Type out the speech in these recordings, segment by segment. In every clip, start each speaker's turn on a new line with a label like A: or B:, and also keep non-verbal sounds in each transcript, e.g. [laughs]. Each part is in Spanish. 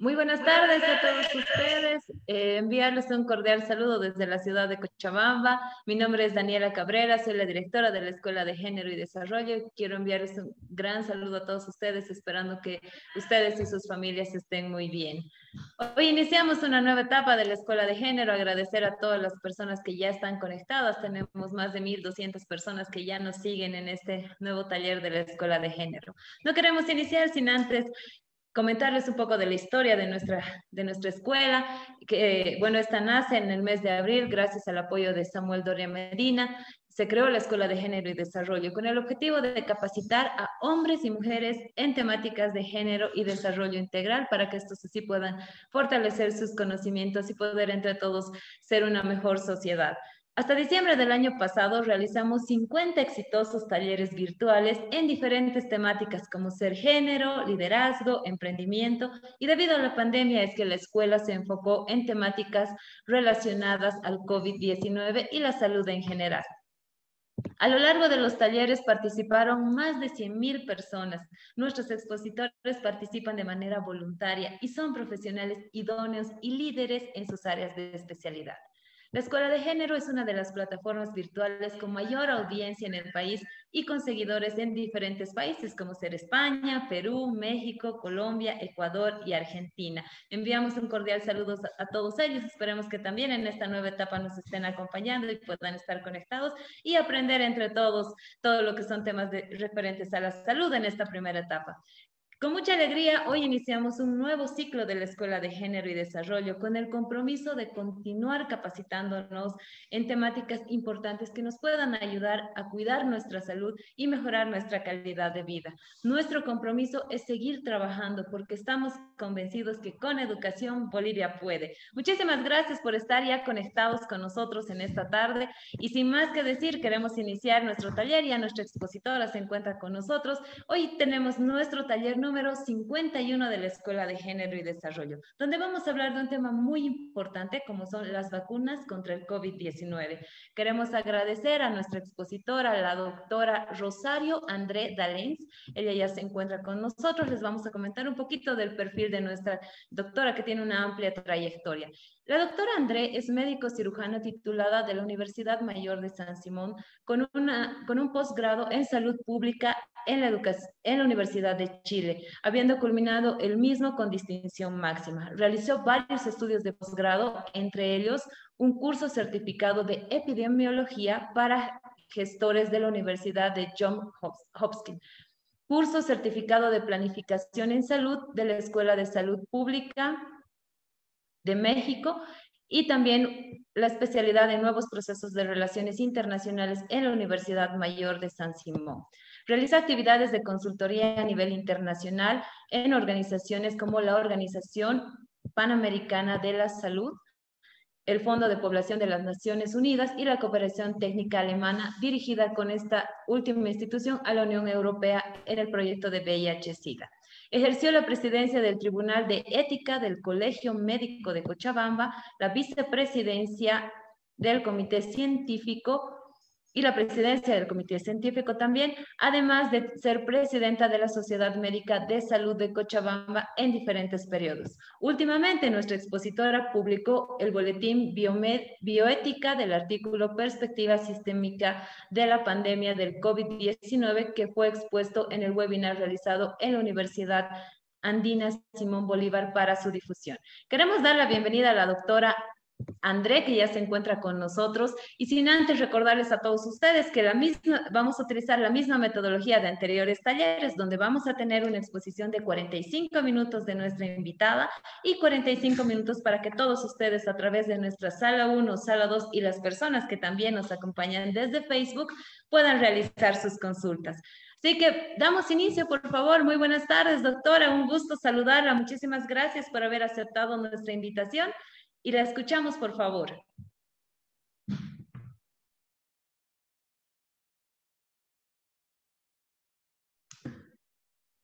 A: Muy buenas tardes a todos ustedes. Eh, enviarles un cordial saludo desde la ciudad de Cochabamba. Mi nombre es Daniela Cabrera, soy la directora de la Escuela de Género y Desarrollo. Quiero enviarles un gran saludo a todos ustedes, esperando que ustedes y sus familias estén muy bien. Hoy iniciamos una nueva etapa de la Escuela de Género. Agradecer a todas las personas que ya están conectadas. Tenemos más de 1.200 personas que ya nos siguen en este nuevo taller de la Escuela de Género. No queremos iniciar sin antes comentarles un poco de la historia de nuestra, de nuestra escuela, que bueno, esta nace en el mes de abril gracias al apoyo de Samuel Doria Medina. Se creó la Escuela de Género y Desarrollo con el objetivo de capacitar a hombres y mujeres en temáticas de género y desarrollo integral para que estos así puedan fortalecer sus conocimientos y poder entre todos ser una mejor sociedad. Hasta diciembre del año pasado realizamos 50 exitosos talleres virtuales en diferentes temáticas como ser género, liderazgo, emprendimiento y debido a la pandemia es que la escuela se enfocó en temáticas relacionadas al COVID-19 y la salud en general. A lo largo de los talleres participaron más de 100.000 personas. Nuestros expositores participan de manera voluntaria y son profesionales idóneos y líderes en sus áreas de especialidad. La Escuela de Género es una de las plataformas virtuales con mayor audiencia en el país y con seguidores en diferentes países como ser España, Perú, México, Colombia, Ecuador y Argentina. Enviamos un cordial saludo a todos ellos. Esperemos que también en esta nueva etapa nos estén acompañando y puedan estar conectados y aprender entre todos todo lo que son temas referentes a la salud en esta primera etapa. Con mucha alegría, hoy iniciamos un nuevo ciclo de la Escuela de Género y Desarrollo con el compromiso de continuar capacitándonos en temáticas importantes que nos puedan ayudar a cuidar nuestra salud y mejorar nuestra calidad de vida. Nuestro compromiso es seguir trabajando porque estamos convencidos que con educación Bolivia puede. Muchísimas gracias por estar ya conectados con nosotros en esta tarde y sin más que decir, queremos iniciar nuestro taller. Ya nuestra expositora se encuentra con nosotros. Hoy tenemos nuestro taller número 51 de la Escuela de Género y Desarrollo, donde vamos a hablar de un tema muy importante como son las vacunas contra el COVID-19. Queremos agradecer a nuestra expositora, la doctora Rosario André Dalens. Ella ya se encuentra con nosotros. Les vamos a comentar un poquito del perfil de nuestra doctora que tiene una amplia trayectoria. La doctora André es médico cirujano titulada de la Universidad Mayor de San Simón con, una, con un posgrado en salud pública en la, en la Universidad de Chile, habiendo culminado el mismo con distinción máxima. Realizó varios estudios de posgrado, entre ellos un curso certificado de epidemiología para gestores de la Universidad de Johns Hopkins, curso certificado de planificación en salud de la Escuela de Salud Pública de México y también la especialidad de nuevos procesos de relaciones internacionales en la Universidad Mayor de San Simón. Realiza actividades de consultoría a nivel internacional en organizaciones como la Organización Panamericana de la Salud, el Fondo de Población de las Naciones Unidas y la Cooperación Técnica Alemana, dirigida con esta última institución a la Unión Europea en el proyecto de VIH-Sida. Ejerció la presidencia del Tribunal de Ética del Colegio Médico de Cochabamba, la vicepresidencia del Comité Científico y la presidencia del Comité Científico también, además de ser presidenta de la Sociedad Médica de Salud de Cochabamba en diferentes periodos. Últimamente, nuestra expositora publicó el boletín Biomed Bioética del artículo Perspectiva Sistémica de la Pandemia del COVID-19 que fue expuesto en el webinar realizado en la Universidad Andina Simón Bolívar para su difusión. Queremos dar la bienvenida a la doctora André, que ya se encuentra con nosotros, y sin antes recordarles a todos ustedes que la misma, vamos a utilizar la misma metodología de anteriores talleres, donde vamos a tener una exposición de 45 minutos de nuestra invitada y 45 minutos para que todos ustedes a través de nuestra sala 1, sala 2 y las personas que también nos acompañan desde Facebook puedan realizar sus consultas. Así que damos inicio, por favor. Muy buenas tardes, doctora. Un gusto saludarla. Muchísimas gracias por haber aceptado nuestra invitación y la escuchamos, por favor.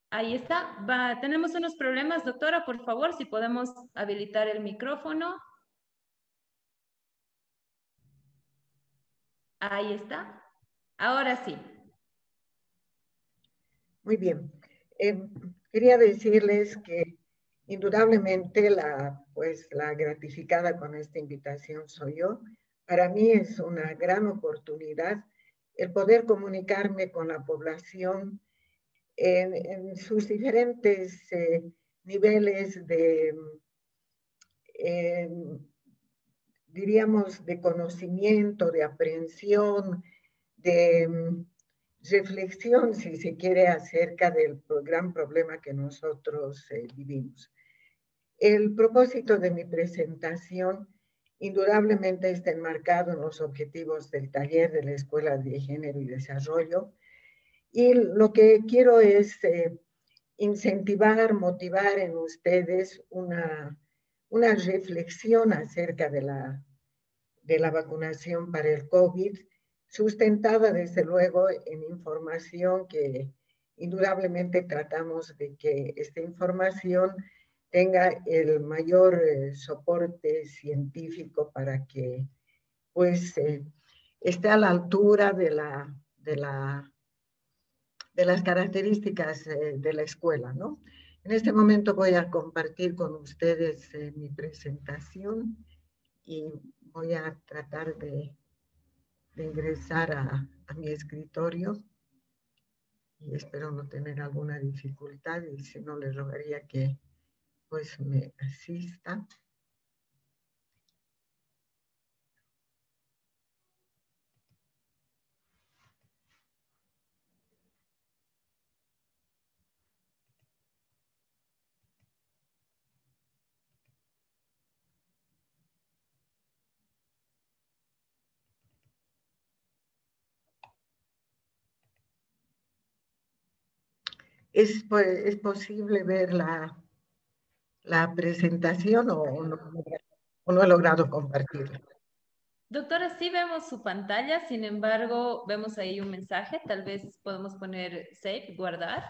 A: Ahí está. Tenemos unos problemas, doctora. Por favor, si podemos habilitar el micrófono. Ahí está. Ahora sí.
B: Muy bien. Eh, quería decirles que indudablemente la, pues, la gratificada con esta invitación soy yo. Para mí es una gran oportunidad el poder comunicarme con la población en, sus diferentes eh, niveles de, diríamos, de conocimiento, de aprehensión, de mm, reflexión, si se quiere, acerca del gran problema que nosotros eh, vivimos. El propósito de mi presentación indudablemente está enmarcado en los objetivos del taller de la Escuela de Género y Desarrollo. Y lo que quiero es eh, incentivar, motivar en ustedes una, una reflexión acerca de la, de la vacunación para el COVID, sustentada desde luego en información que indudablemente tratamos de que esta información tenga el mayor eh, soporte científico para que pues eh, esté a la altura de, la, de, la, de las características eh, de la escuela, ¿no? En este momento voy a compartir con ustedes mi presentación y voy a tratar de, de ingresar a, a mi escritorio y espero no tener alguna dificultad y si no les rogaría que pues me asista. Es, es posible ver la, la presentación o no, no he logrado compartirla.
A: Doctora, sí vemos su pantalla, sin embargo, vemos ahí un mensaje, tal vez podemos poner save, guardar,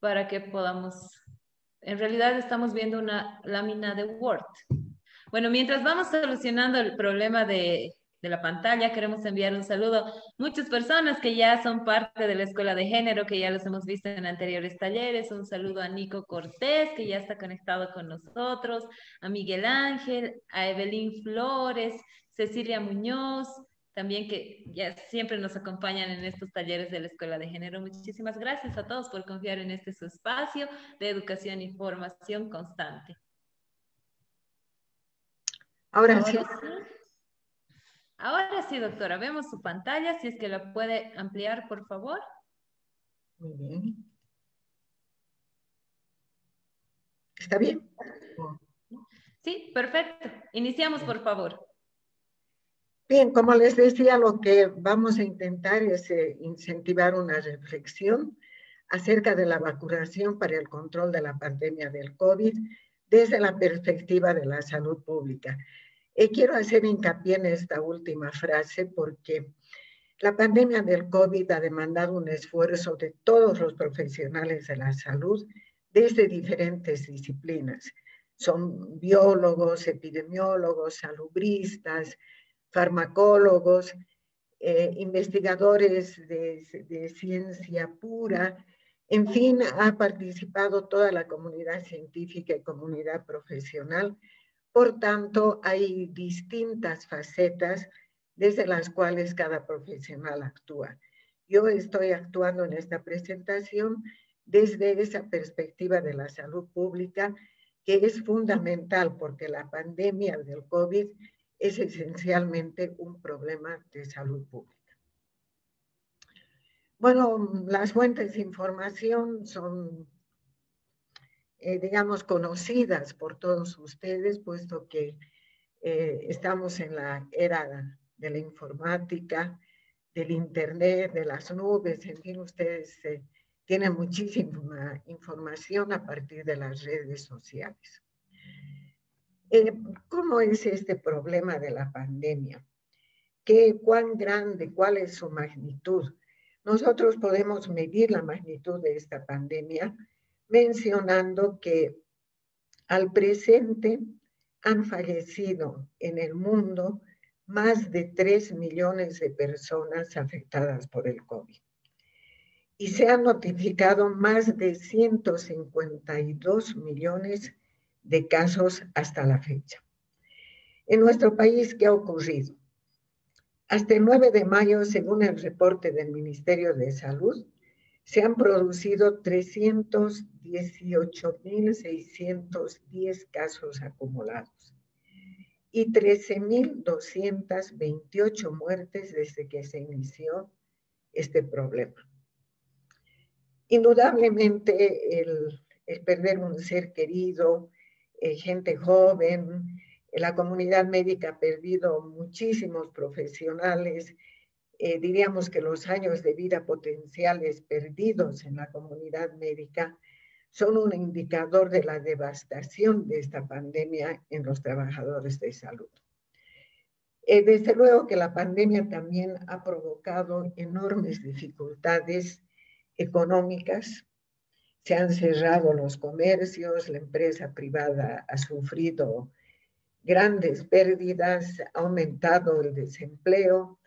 A: para que podamos, en realidad estamos viendo una lámina de Word. Bueno, mientras vamos solucionando el problema de de la pantalla. Queremos enviar un saludo a muchas personas que ya son parte de la Escuela de Género, que ya los hemos visto en anteriores talleres. Un saludo a Nico Cortés, que ya está conectado con nosotros, a Miguel Ángel, a Evelyn Flores, Cecilia Muñoz, también que ya siempre nos acompañan en estos talleres de la Escuela de Género. Muchísimas gracias a todos por confiar en este su espacio de educación y formación constante.
B: Ahora, sí.
A: Ahora sí, doctora, vemos su pantalla, si es que la puede ampliar, por favor.
B: Muy bien. ¿Está bien?
A: Sí, perfecto. Iniciamos, por favor.
B: Bien, como les decía, lo que vamos a intentar es eh, incentivar una reflexión acerca de la vacunación para el control de la pandemia del COVID desde la perspectiva de la salud pública. Y quiero hacer hincapié en esta última frase porque la pandemia del COVID ha demandado un esfuerzo de todos los profesionales de la salud desde diferentes disciplinas. Son biólogos, epidemiólogos, salubristas, farmacólogos, eh, investigadores de, de ciencia pura. En fin, ha participado toda la comunidad científica y comunidad profesional por tanto, hay distintas facetas desde las cuales cada profesional actúa. Yo estoy actuando en esta presentación desde esa perspectiva de la salud pública, que es fundamental porque la pandemia del COVID es esencialmente un problema de salud pública. Bueno, las fuentes de información son eh, digamos, conocidas por todos ustedes, puesto que eh, estamos en la era de la informática, del Internet, de las nubes, en fin, ustedes eh, tienen muchísima información a partir de las redes sociales. ¿Cómo es este problema de la pandemia? ¿Qué, ¿Cuán grande? ¿Cuál es su magnitud? Nosotros podemos medir la magnitud de esta pandemia mencionando que al presente han fallecido en el mundo más de 3 millones de personas afectadas por el COVID. Y se han notificado más de 152 millones de casos hasta la fecha. En nuestro país, ¿qué ha ocurrido? Hasta el 9 de mayo, según el reporte del Ministerio de Salud, se han producido 318.610 casos acumulados y 13.228 muertes desde que se inició este problema. Indudablemente el, perder un ser querido, eh, gente joven, la comunidad médica ha perdido muchísimos profesionales, eh, diríamos que los años de vida potenciales perdidos en la comunidad médica son un indicador de la devastación de esta pandemia en los trabajadores de salud. Eh, desde luego que la pandemia también ha provocado enormes dificultades económicas. Se han cerrado los comercios, la empresa privada ha sufrido grandes pérdidas, ha aumentado el desempleo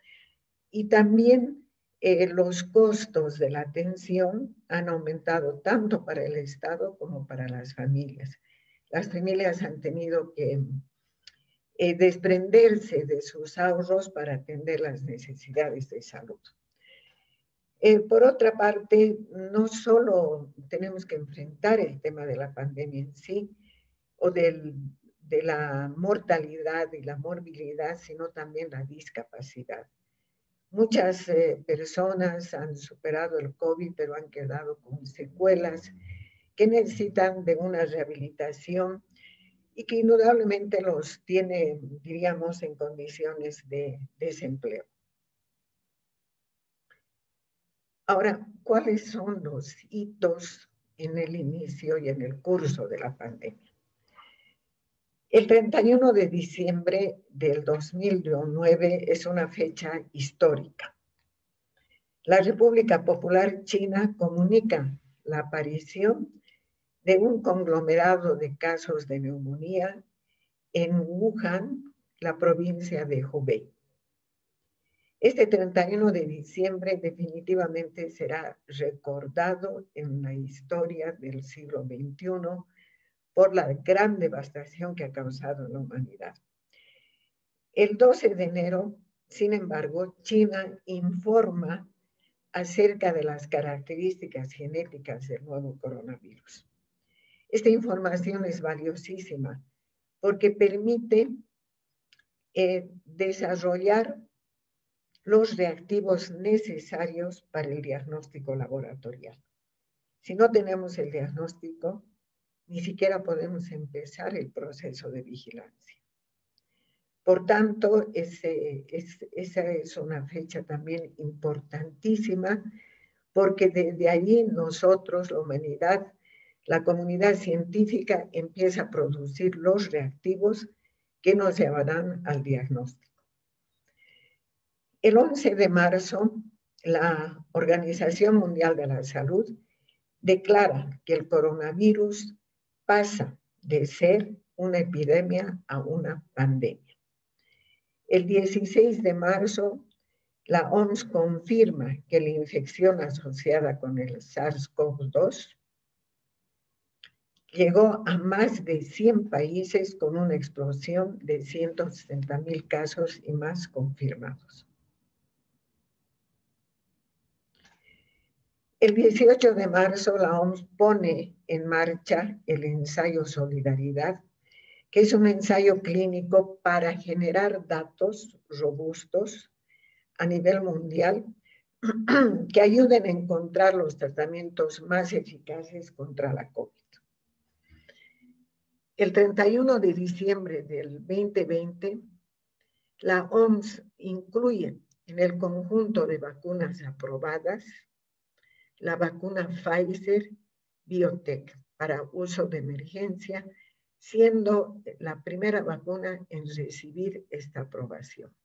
B: y también eh, los costos de la atención han aumentado tanto para el Estado como para las familias. Las familias han tenido que eh, desprenderse de sus ahorros para atender las necesidades de salud. Eh, por otra parte, no solo tenemos que enfrentar el tema de la pandemia en sí o del, de la mortalidad y la morbilidad, sino también la discapacidad. Muchas eh, personas han superado el COVID, pero han quedado con secuelas que necesitan de una rehabilitación y que indudablemente los tiene, diríamos, en condiciones de desempleo. Ahora, ¿cuáles son los hitos en el inicio y en el curso de la pandemia? El 31 de diciembre del 2009 es una fecha histórica. La República Popular China comunica la aparición de un conglomerado de casos de neumonía en Wuhan, la provincia de Hubei. Este 31 de diciembre definitivamente será recordado en la historia del siglo XXI por la gran devastación que ha causado la humanidad. El 12 de enero, sin embargo, China informa acerca de las características genéticas del nuevo coronavirus. Esta información es valiosísima porque permite eh, desarrollar los reactivos necesarios para el diagnóstico laboratorial. Si no tenemos el diagnóstico, ni siquiera podemos empezar el proceso de vigilancia. Por tanto, esa es una fecha también importantísima porque desde allí nosotros, la humanidad, la comunidad científica empieza a producir los reactivos que nos llevarán al diagnóstico. El 11 de marzo, la Organización Mundial de la Salud declara que el coronavirus pasa de ser una epidemia a una pandemia. El 16 de marzo, la OMS confirma que la infección asociada con el SARS-CoV-2 llegó a más de 100 países con una explosión de 160 mil casos y más confirmados. El 18 de marzo la OMS pone en marcha el ensayo Solidaridad, que es un ensayo clínico para generar datos robustos a nivel mundial [clears throat] que ayuden a encontrar los tratamientos más eficaces contra la COVID. El 31 de diciembre del 2020, la OMS incluye en el conjunto de vacunas aprobadas la vacuna Pfizer Biotech para uso de emergencia, siendo la primera vacuna en recibir esta aprobación.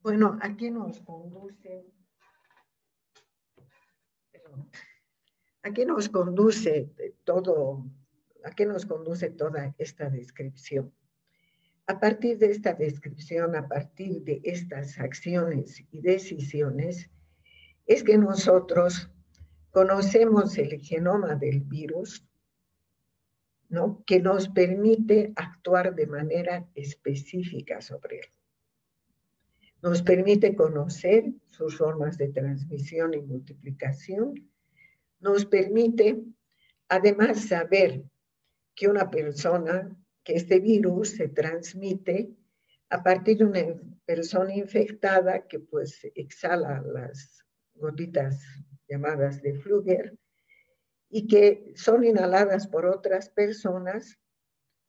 B: Bueno, aquí nos conduce, aquí nos conduce todo, aquí nos conduce toda esta descripción. A partir de esta descripción, a partir de estas acciones y decisiones, es que nosotros conocemos el genoma del virus, ¿no? que nos permite actuar de manera específica sobre él. Nos permite conocer sus formas de transmisión y multiplicación. Nos permite además saber que una persona, que este virus se transmite a partir de una persona infectada que pues exhala las gotitas llamadas de Fluger y que son inhaladas por otras personas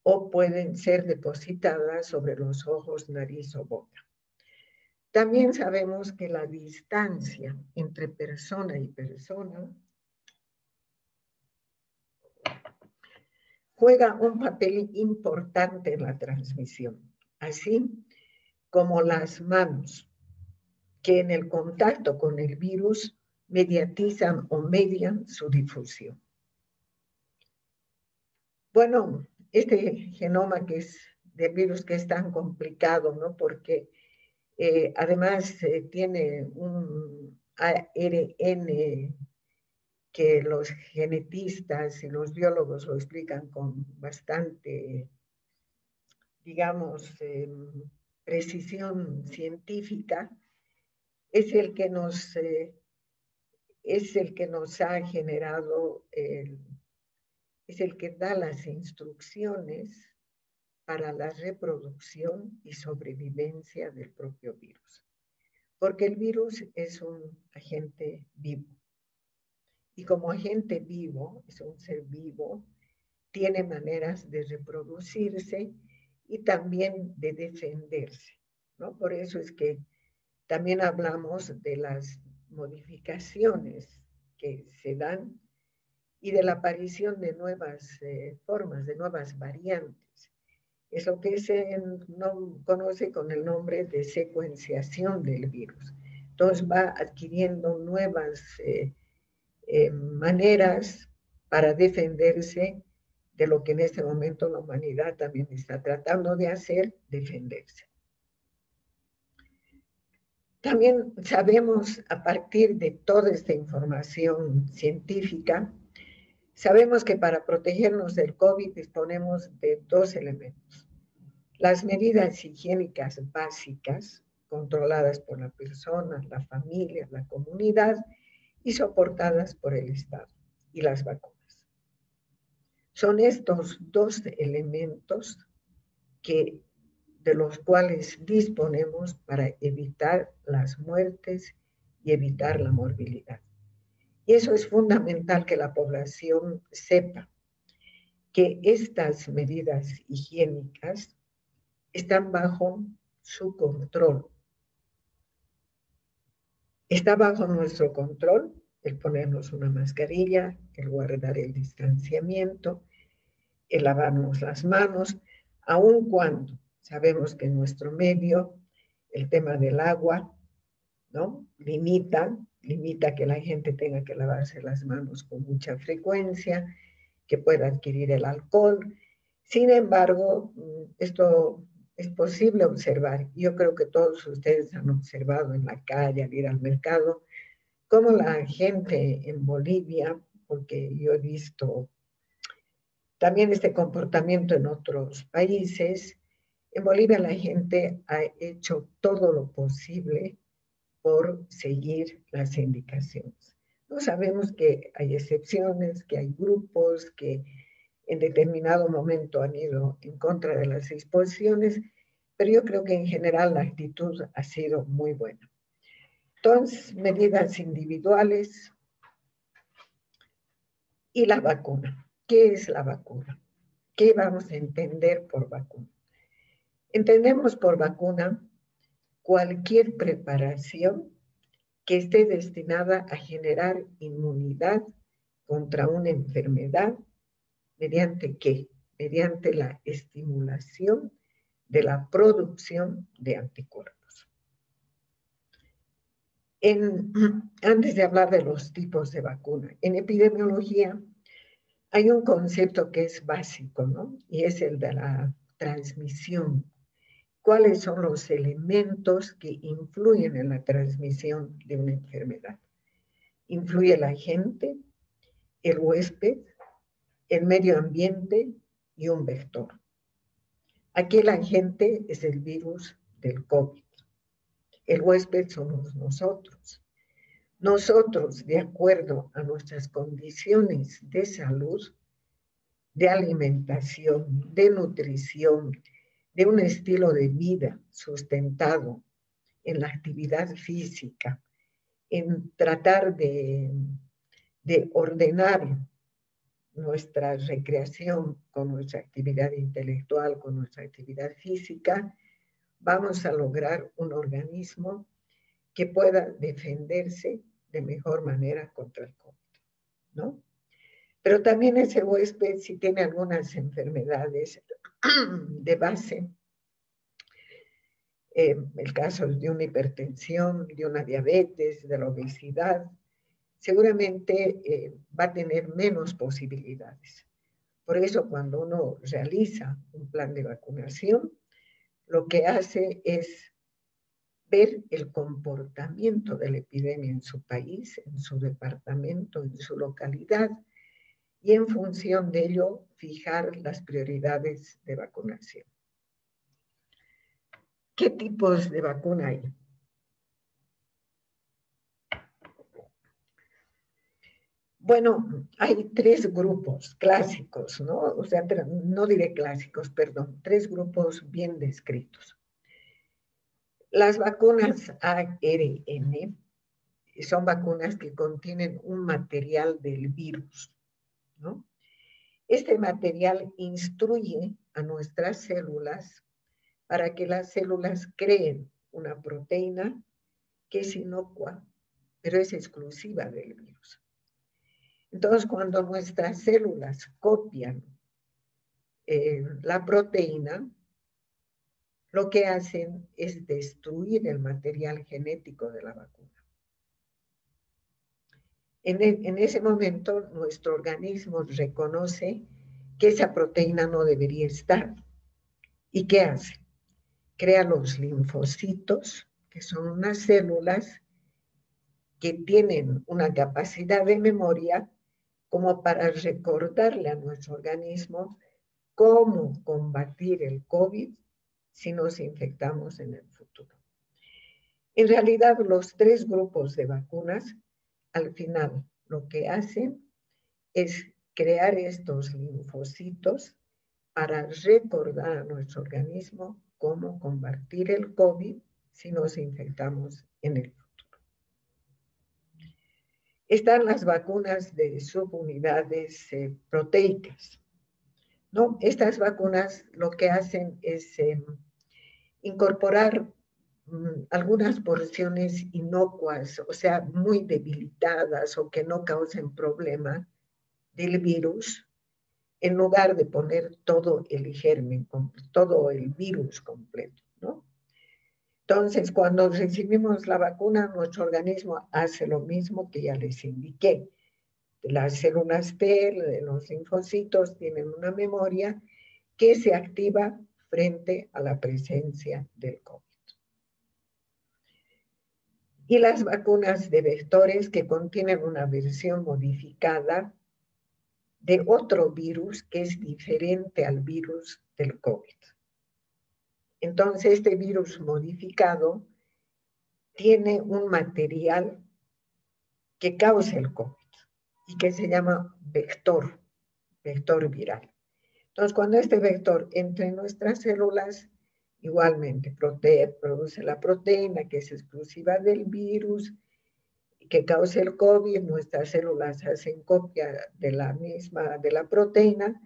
B: o pueden ser depositadas sobre los ojos, nariz o boca. También sabemos que la distancia entre persona y persona juega un papel importante en la transmisión, así como las manos, que en el contacto con el virus mediatizan o median su difusión. Bueno, este genoma que es de virus que es tan complicado, ¿no? Porque eh, además eh, tiene un ARN que los genetistas y los biólogos lo explican con bastante, digamos, em, precisión científica, es el que nos eh, es el que nos ha generado, es el que da las instrucciones para la reproducción y sobrevivencia del propio virus. Porque el virus es un agente vivo. Y como agente vivo, es un ser vivo, tiene maneras de reproducirse y también de defenderse. ¿no? Por eso es que también hablamos de las modificaciones que se dan y de la aparición de nuevas eh, formas, de nuevas variantes. Es lo que se no, conoce con el nombre de secuenciación del virus. Entonces va adquiriendo nuevas eh, eh, maneras para defenderse de lo que en este momento la humanidad también está tratando de hacer, defenderse. También sabemos a partir de toda esta información científica, sabemos que para protegernos del COVID disponemos de dos elementos. Las medidas higiénicas básicas, controladas por la persona, la familia, la comunidad y soportadas por el Estado, y las vacunas. Son estos dos elementos que de los cuales disponemos para evitar las muertes y evitar la morbilidad. Y eso es fundamental que la población sepa que estas medidas higiénicas están bajo su control. Está bajo nuestro control el ponernos una mascarilla, el guardar el distanciamiento, el lavarnos las manos, aun cuando Sabemos que en nuestro medio el tema del agua, ¿no? Limita, limita que la gente tenga que lavarse las manos con mucha frecuencia, que pueda adquirir el alcohol. Sin embargo, mm, esto es posible observar. Yo creo que todos ustedes han observado en la calle, al ir al mercado, cómo la gente en Bolivia, porque yo he visto también este comportamiento en otros países, en Bolivia la gente ha hecho todo lo posible por seguir las indicaciones. No sabemos que hay excepciones, que hay grupos que en determinado momento han ido en contra de las disposiciones, pero yo creo que en general la actitud ha sido muy buena. Entonces, medidas individuales y la vacuna. ¿Qué es la vacuna? ¿Qué vamos a entender por vacuna? Entendemos por vacuna cualquier preparación que esté destinada a generar inmunidad contra una enfermedad, mediante qué? Mediante la estimulación de la producción de anticuerpos. [clears throat] antes de hablar de los tipos de vacuna, en epidemiología hay un concepto que es básico, ¿no? Y es el de la transmisión cuáles son los elementos que influyen en la transmisión de una enfermedad. Influye la gente, el huésped, el medio ambiente y un vector. Aquí el agente es el virus del COVID. El huésped somos nosotros. Nosotros, de acuerdo a nuestras condiciones de salud, de alimentación, de nutrición, de un estilo de vida sustentado en la actividad física, en tratar de, de ordenar nuestra recreación con nuestra actividad intelectual, con nuestra actividad física, vamos a lograr un organismo que pueda defenderse de mejor manera contra el COVID, ¿no? Pero también ese huésped, si tiene algunas enfermedades [coughs] de base, eh, el caso de una hipertensión, de una diabetes, de la obesidad, seguramente eh, va a tener menos posibilidades. Por eso cuando uno realiza un plan de vacunación, lo que hace es ver el comportamiento de la epidemia en su país, en su departamento, en su localidad, y en función de ello fijar las prioridades de vacunación. ¿Qué tipos de vacuna hay? Bueno, hay tres grupos clásicos, ¿no? O sea, no diré clásicos, perdón, tres grupos bien descritos. Las vacunas ARN son vacunas que contienen un material del virus, Este material instruye a nuestras células para que las células creen una proteína que es inocua, pero es exclusiva del virus. Entonces, cuando nuestras células copian eh, la proteína, lo que hacen es destruir el material genético de la vacuna. En, e, en, ese momento, nuestro organismo reconoce que esa proteína no debería estar. ¿Y qué hace? Crea los linfocitos, que son unas células que tienen una capacidad de memoria como para recordarle a nuestro organismo cómo combatir el COVID si nos infectamos en el futuro. En realidad, los tres grupos de vacunas, al final, lo que hacen es crear estos linfocitos para recordar a nuestro organismo cómo combatir el COVID si nos infectamos en el futuro están las vacunas de subunidades eh, proteicas. ¿no? Estas vacunas lo que hacen es em, incorporar algunas porciones inocuas, o sea, muy debilitadas o que no causen problema del virus, en lugar de poner todo el germen, todo el virus completo. Entonces, cuando recibimos la vacuna, nuestro organismo hace lo mismo que ya les indiqué. Las células T, los linfocitos, tienen una memoria que se activa frente a la presencia del COVID. Y las vacunas de vectores que contienen una versión modificada de otro virus que es diferente al virus del COVID. Entonces, este virus modificado tiene un material que causa el COVID y que se llama vector, vector viral. Entonces, cuando este vector entra en nuestras células, igualmente produce la proteína que es exclusiva del virus, que causa el COVID, nuestras células hacen copia de la misma, de la proteína,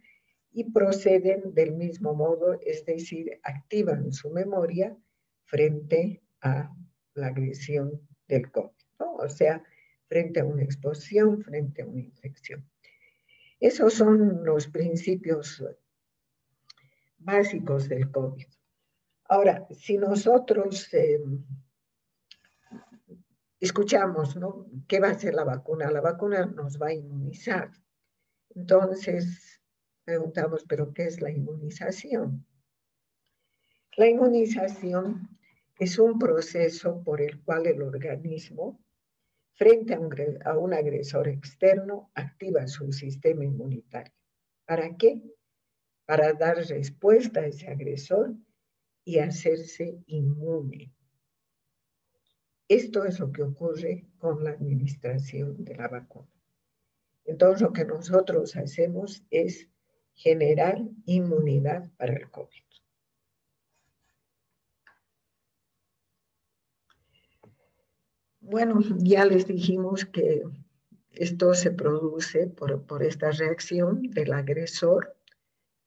B: y proceden del mismo modo, es decir, activan su memoria frente a la agresión del COVID, o sea, frente a una exposición, frente a una infección. Esos son los principios básicos del COVID. Ahora, si nosotros em, escuchamos, ¿no? ¿Qué va a hacer la vacuna? La vacuna nos va a inmunizar. Entonces, preguntamos, ¿pero qué es la inmunización? La inmunización es un proceso por el cual el organismo, frente a un, a un agresor externo, activa su sistema inmunitario. ¿Para qué? para dar respuesta a ese agresor y hacerse inmune. Esto es lo que ocurre con la administración de la vacuna. Entonces, lo que nosotros hacemos es generar inmunidad para el COVID. Bueno, ya les dijimos que esto se produce por, esta reacción del agresor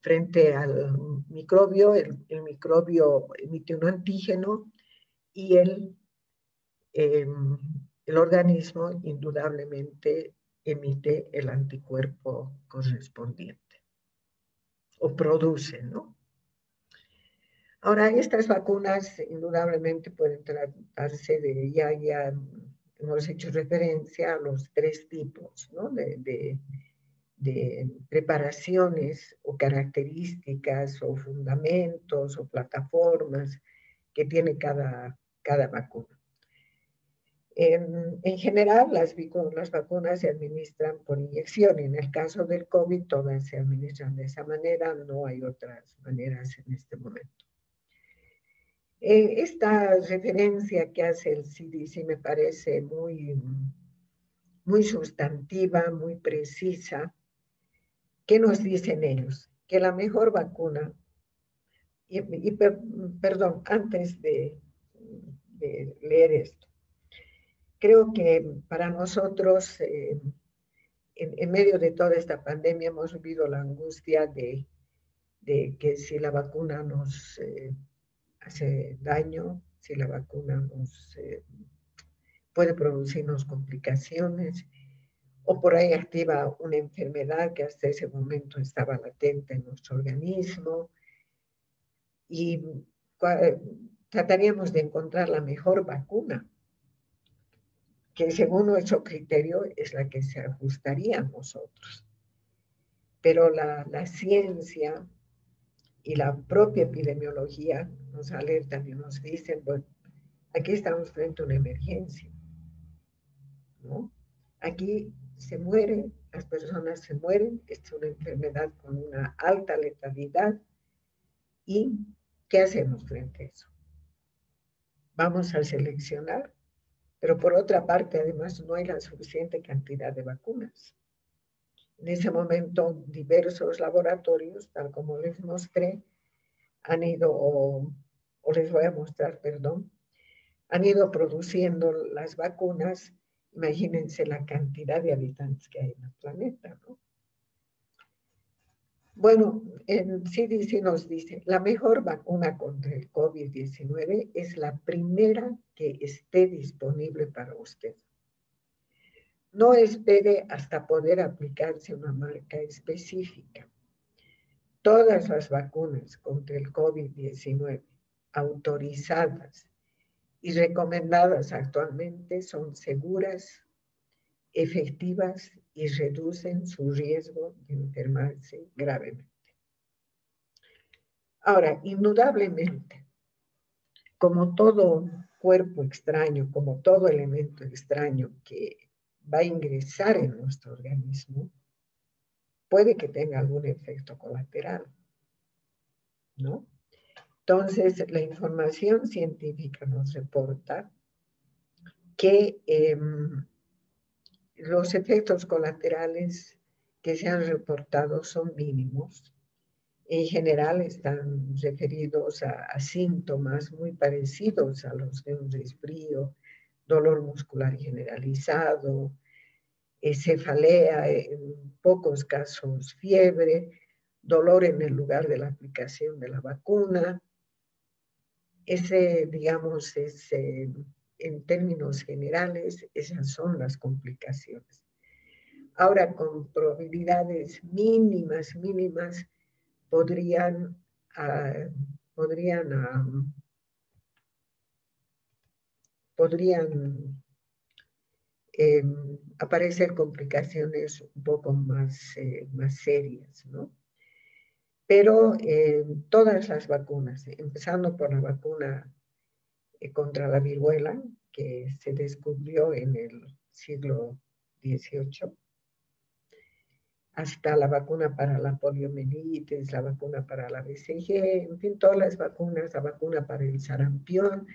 B: frente al microbio. El, microbio emite un antígeno y el, em, el organismo indudablemente emite el anticuerpo correspondiente o produce, ¿no? Ahora, estas vacunas indudablemente pueden tratarse de, ya, ya hemos hecho referencia a los tres tipos, ¿no? De, preparaciones o características o fundamentos o plataformas que tiene cada, cada vacuna. En, general, las, las, vacunas se administran por inyección. En el caso del COVID, todas se administran de esa manera. No hay otras maneras en este momento. Eh, esta referencia que hace el CDC me parece muy, muy sustantiva, muy precisa. ¿Qué nos dicen ellos? Que la mejor vacuna, y, perdón, antes de leer esto, creo que para nosotros, eh, en, medio de toda esta pandemia, hemos vivido la angustia de, que si la vacuna nos eh, hace daño, si la vacuna nos eh, puede producirnos complicaciones, o por ahí activa una enfermedad que hasta ese momento estaba latente en nuestro organismo. Y trataríamos de encontrar la mejor vacuna que según nuestro criterio es la que se ajustaría a nosotros. Pero la, la ciencia y la propia epidemiología nos alertan y nos dicen, bueno, aquí estamos frente a una emergencia, ¿no? Aquí se mueren, las personas se mueren, es una enfermedad con una alta letalidad. ¿Y qué hacemos frente a eso? Vamos a seleccionar pero por otra parte, además, no hay la suficiente cantidad de vacunas. En ese momento, diversos laboratorios, tal como les mostré, han ido, o, les voy a mostrar, perdón, han ido produciendo las vacunas. Imagínense la cantidad de habitantes que hay en el planeta, ¿no? Bueno, el CDC nos dice, la mejor vacuna contra el COVID-19 es la primera que esté disponible para usted. No espere hasta poder aplicarse una marca específica. Todas las vacunas contra el COVID-19 autorizadas y recomendadas actualmente son seguras, efectivas y reducen su riesgo de enfermarse gravemente. Ahora, indudablemente, como todo cuerpo extraño, como todo elemento extraño que va a ingresar en nuestro organismo, puede que tenga algún efecto colateral, ¿no? Entonces, la información científica nos reporta que em, los efectos colaterales que se han reportado son mínimos. En general están referidos a, síntomas muy parecidos a los de un resfrío, dolor muscular generalizado, cefalea, en pocos casos fiebre, dolor en el lugar de la aplicación de la vacuna. Ese, digamos, ese en términos generales, esas son las complicaciones. Ahora, con probabilidades mínimas, mínimas, podrían, uh, podrían, uh, podrían eh, aparecer complicaciones un poco más, eh, más serias, ¿no? Pero eh, todas las vacunas, empezando por la vacuna eh, contra la viruela que se descubrió en el siglo XVIII. hasta la vacuna para la poliomielitis, la vacuna para la BCG, en fin, todas las vacunas, la vacuna para el sarampión.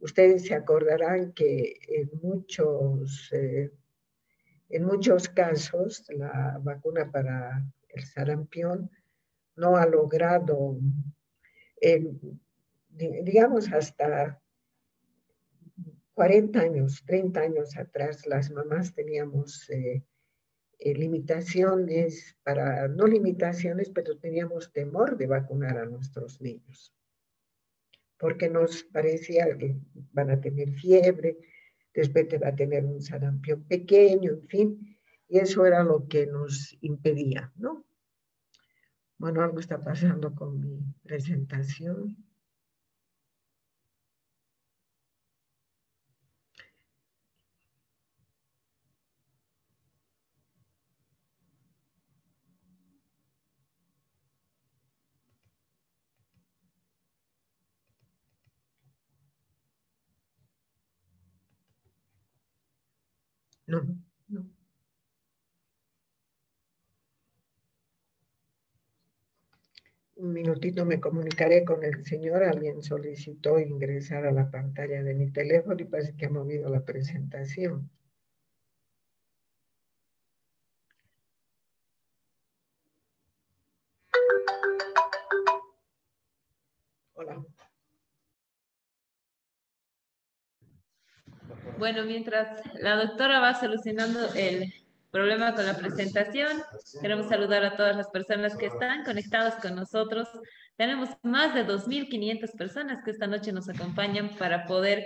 B: Ustedes se acordarán que en muchos, eh, en muchos casos la vacuna para el sarampión no ha logrado, digamos, hasta 40 años, 30 años atrás, las mamás teníamos eh, eh, limitaciones para, no limitaciones, pero teníamos temor de vacunar a nuestros niños, porque nos parecía que van a tener fiebre, después te va a tener un sarampión pequeño, en fin, y eso era lo que nos impedía, ¿no? Bueno, algo está pasando con mi presentación. No, no. Un minutito me comunicaré con el señor. Alguien solicitó ingresar a la pantalla de mi teléfono y parece que ha movido la presentación. Hola.
A: Bueno, mientras la doctora va solucionando el problema con la presentación, queremos saludar a todas las personas que están conectadas con nosotros. Tenemos más de 2.500 personas que esta noche nos acompañan para poder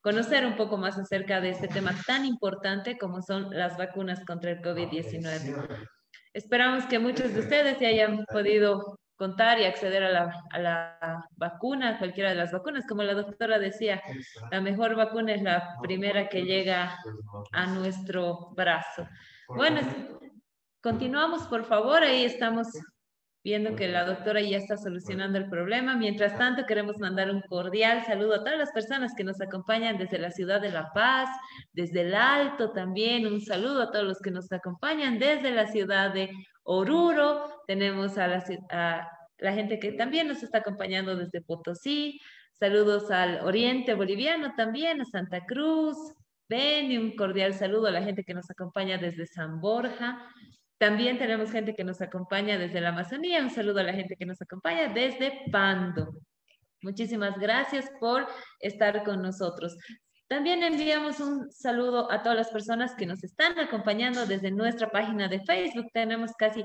A: conocer un poco más acerca de este tema tan importante como son las vacunas contra el COVID-19. Esperamos que muchos de ustedes se hayan podido contar y acceder a la, a la vacuna, cualquiera de las vacunas. Como la doctora decía, la mejor vacuna es la primera que llega a nuestro brazo. Bueno, continuamos, por favor. Ahí estamos viendo que la doctora ya está solucionando el problema. Mientras tanto, queremos mandar un cordial saludo a todas las personas que nos acompañan desde la ciudad de La Paz, desde el Alto también. Un saludo a todos los que nos acompañan desde la ciudad de Oruro. Tenemos a la, gente que también nos está acompañando desde Potosí. Saludos al oriente boliviano también, a Santa Cruz. Ven y un cordial saludo a la gente que nos acompaña desde San Borja. También tenemos gente que nos acompaña desde la Amazonía. Un saludo a la gente que nos acompaña desde Pando. Muchísimas gracias por estar con nosotros. También enviamos un saludo a todas las personas que nos están acompañando desde nuestra página de Facebook. Tenemos casi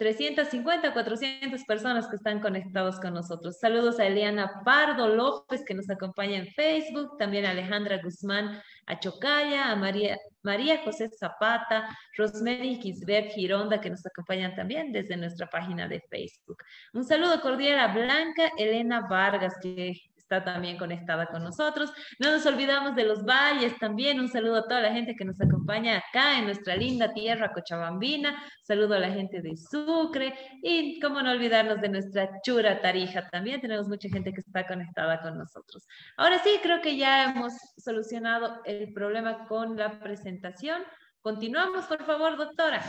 A: 350, 400 personas que están conectados con nosotros. Saludos a Eliana Pardo López, que nos acompaña en Facebook, también a Alejandra Guzmán Achocaya, a María, María José Zapata, Rosemary Gisbert Gironda, que nos acompañan también desde nuestra página de Facebook. Un saludo cordial a Blanca Elena Vargas, que está también conectada con nosotros. No nos olvidamos de los valles también. Un saludo a toda la gente que nos acompaña acá en nuestra linda tierra cochabambina. Saludo a la gente de Sucre y cómo no olvidarnos de nuestra chura Tarija. También tenemos mucha gente que está conectada con nosotros. Ahora sí, creo que ya hemos solucionado el problema con la presentación. Continuamos, por favor, doctora.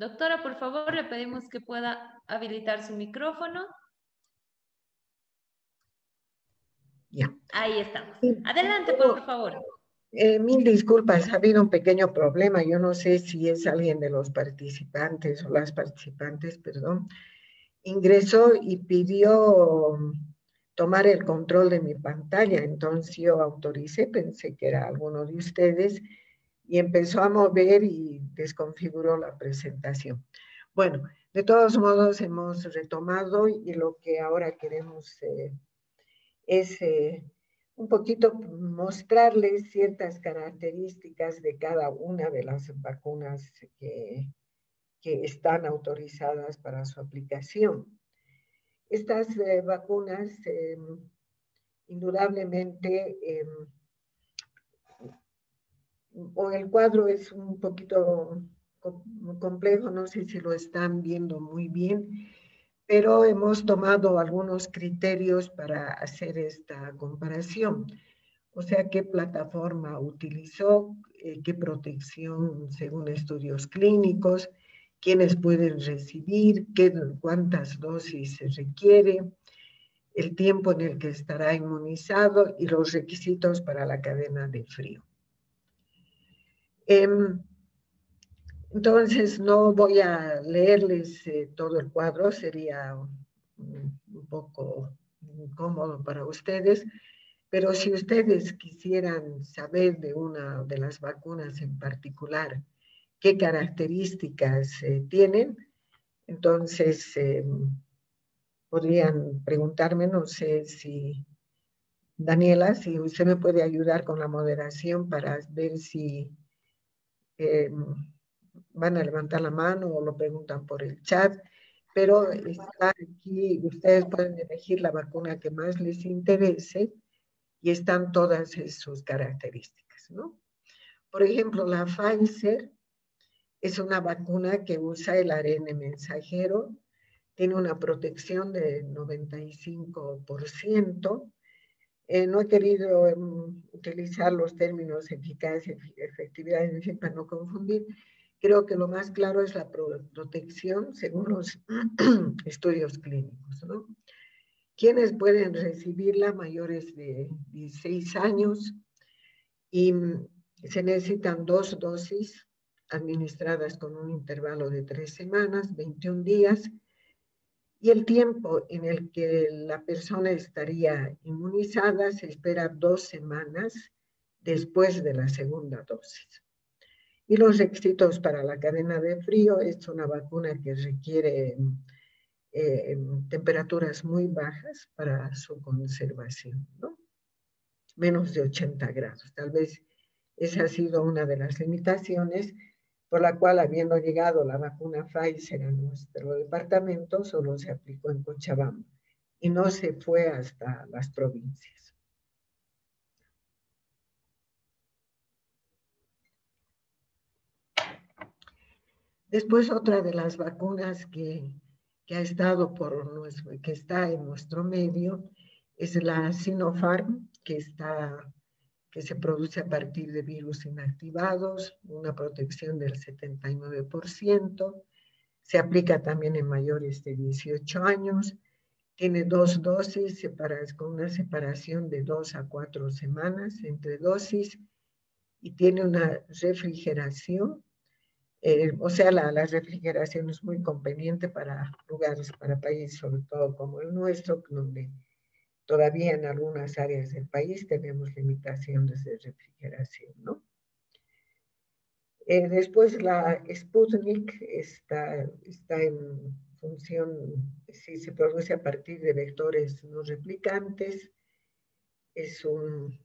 A: Doctora, por favor, le pedimos que pueda habilitar su micrófono.
B: Ya.
A: Ahí estamos. Adelante, por favor.
B: Eh, mil disculpas, ha habido un pequeño problema. Yo no sé si es alguien de los participantes o las participantes, perdón. Ingresó y pidió tomar el control de mi pantalla. Entonces yo autoricé, pensé que era alguno de ustedes y empezó a mover y desconfiguró la presentación. Bueno, de todos modos hemos retomado y lo que ahora queremos eh, es eh, un poquito mostrarles ciertas características de cada una de las vacunas que, que están autorizadas para su aplicación. Estas eh, vacunas em, indudablemente em, o el cuadro es un poquito complejo, no sé si lo están viendo muy bien, pero hemos tomado algunos criterios para hacer esta comparación. O sea, qué plataforma utilizó, eh, qué protección según estudios clínicos, quiénes pueden recibir, qué, cuántas dosis se requiere, el tiempo en el que estará inmunizado y los requisitos para la cadena de frío. Em, entonces, no voy a leerles eh, todo el cuadro, sería un, poco incómodo para ustedes, pero si ustedes quisieran saber de una de las vacunas en particular, qué características eh, tienen, entonces em, podrían preguntarme, no sé si Daniela, si usted me puede ayudar con la moderación para ver si em, van a levantar la mano o lo preguntan por el chat, pero está aquí, ustedes pueden elegir la vacuna que más les interese y están todas sus características, ¿no? Por ejemplo, la Pfizer es una vacuna que usa el ARN mensajero tiene una protección de 95%. Eh, no he querido em, utilizar los términos eficacia, efectividad, en para no confundir. Creo que lo más claro es la protección según los [clears throat] estudios clínicos. ¿no? ¿Quiénes pueden recibirla? Mayores de 16 años y mm, se necesitan dos dosis administradas con un intervalo de tres semanas, 21 días, y el tiempo en el que la persona estaría inmunizada se espera dos semanas después de la segunda dosis. Y los requisitos para la cadena de frío es una vacuna que requiere eh, temperaturas muy bajas para su conservación, ¿no? menos de 80 grados. Tal vez esa ha sido una de las limitaciones por la cual, habiendo llegado la vacuna Pfizer a nuestro departamento, solo se aplicó en Cochabamba y no se fue hasta las provincias. Después, otra de las vacunas que, que ha estado por nuestro, que está en nuestro medio es la Sinopharm, que está que se produce a partir de virus inactivados, una protección del 79%, se aplica también en mayores de 18 años, tiene dos dosis con una separación de dos a cuatro semanas entre dosis y tiene una refrigeración, eh, o sea, la, la, refrigeración es muy conveniente para lugares, para países sobre todo como el nuestro, donde Todavía en algunas áreas del país tenemos limitaciones de refrigeración, ¿no? Eh, después la Sputnik está, está en función, si se produce a partir de vectores no replicantes, es un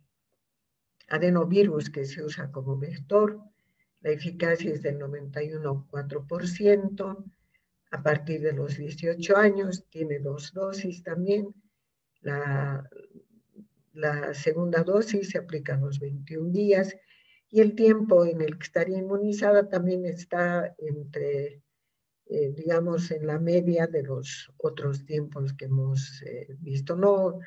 B: adenovirus que se usa como vector, la eficacia es del 91,4%, a partir de los 18 años, tiene dos dosis también, la, segunda dosis se aplica a los 21 días y el tiempo en el que estaría inmunizada también está entre, eh, digamos, en la media de los otros tiempos que hemos eh, visto. No,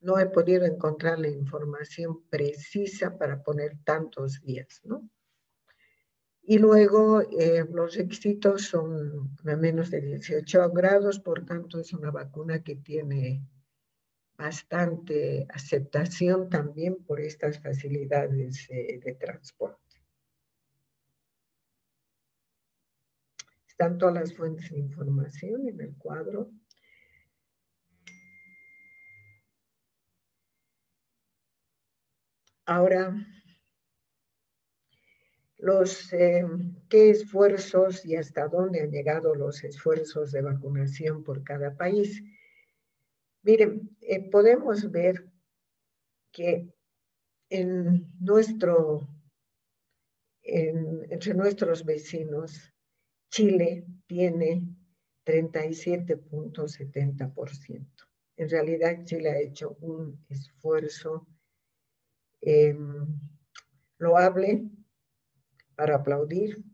B: no he podido encontrar la información precisa para poner tantos días, ¿no? Y luego eh, los requisitos son a menos de 18 grados, por tanto es una vacuna que tiene bastante aceptación también por estas facilidades eh, de transporte. Están todas las fuentes de información en el cuadro. Ahora, los, eh, qué esfuerzos y hasta dónde han llegado los esfuerzos de vacunación por cada país. Miren, eh, podemos ver que en nuestro, entre nuestros vecinos, Chile tiene 37.70%. En realidad, Chile ha hecho un esfuerzo em, loable para aplaudir.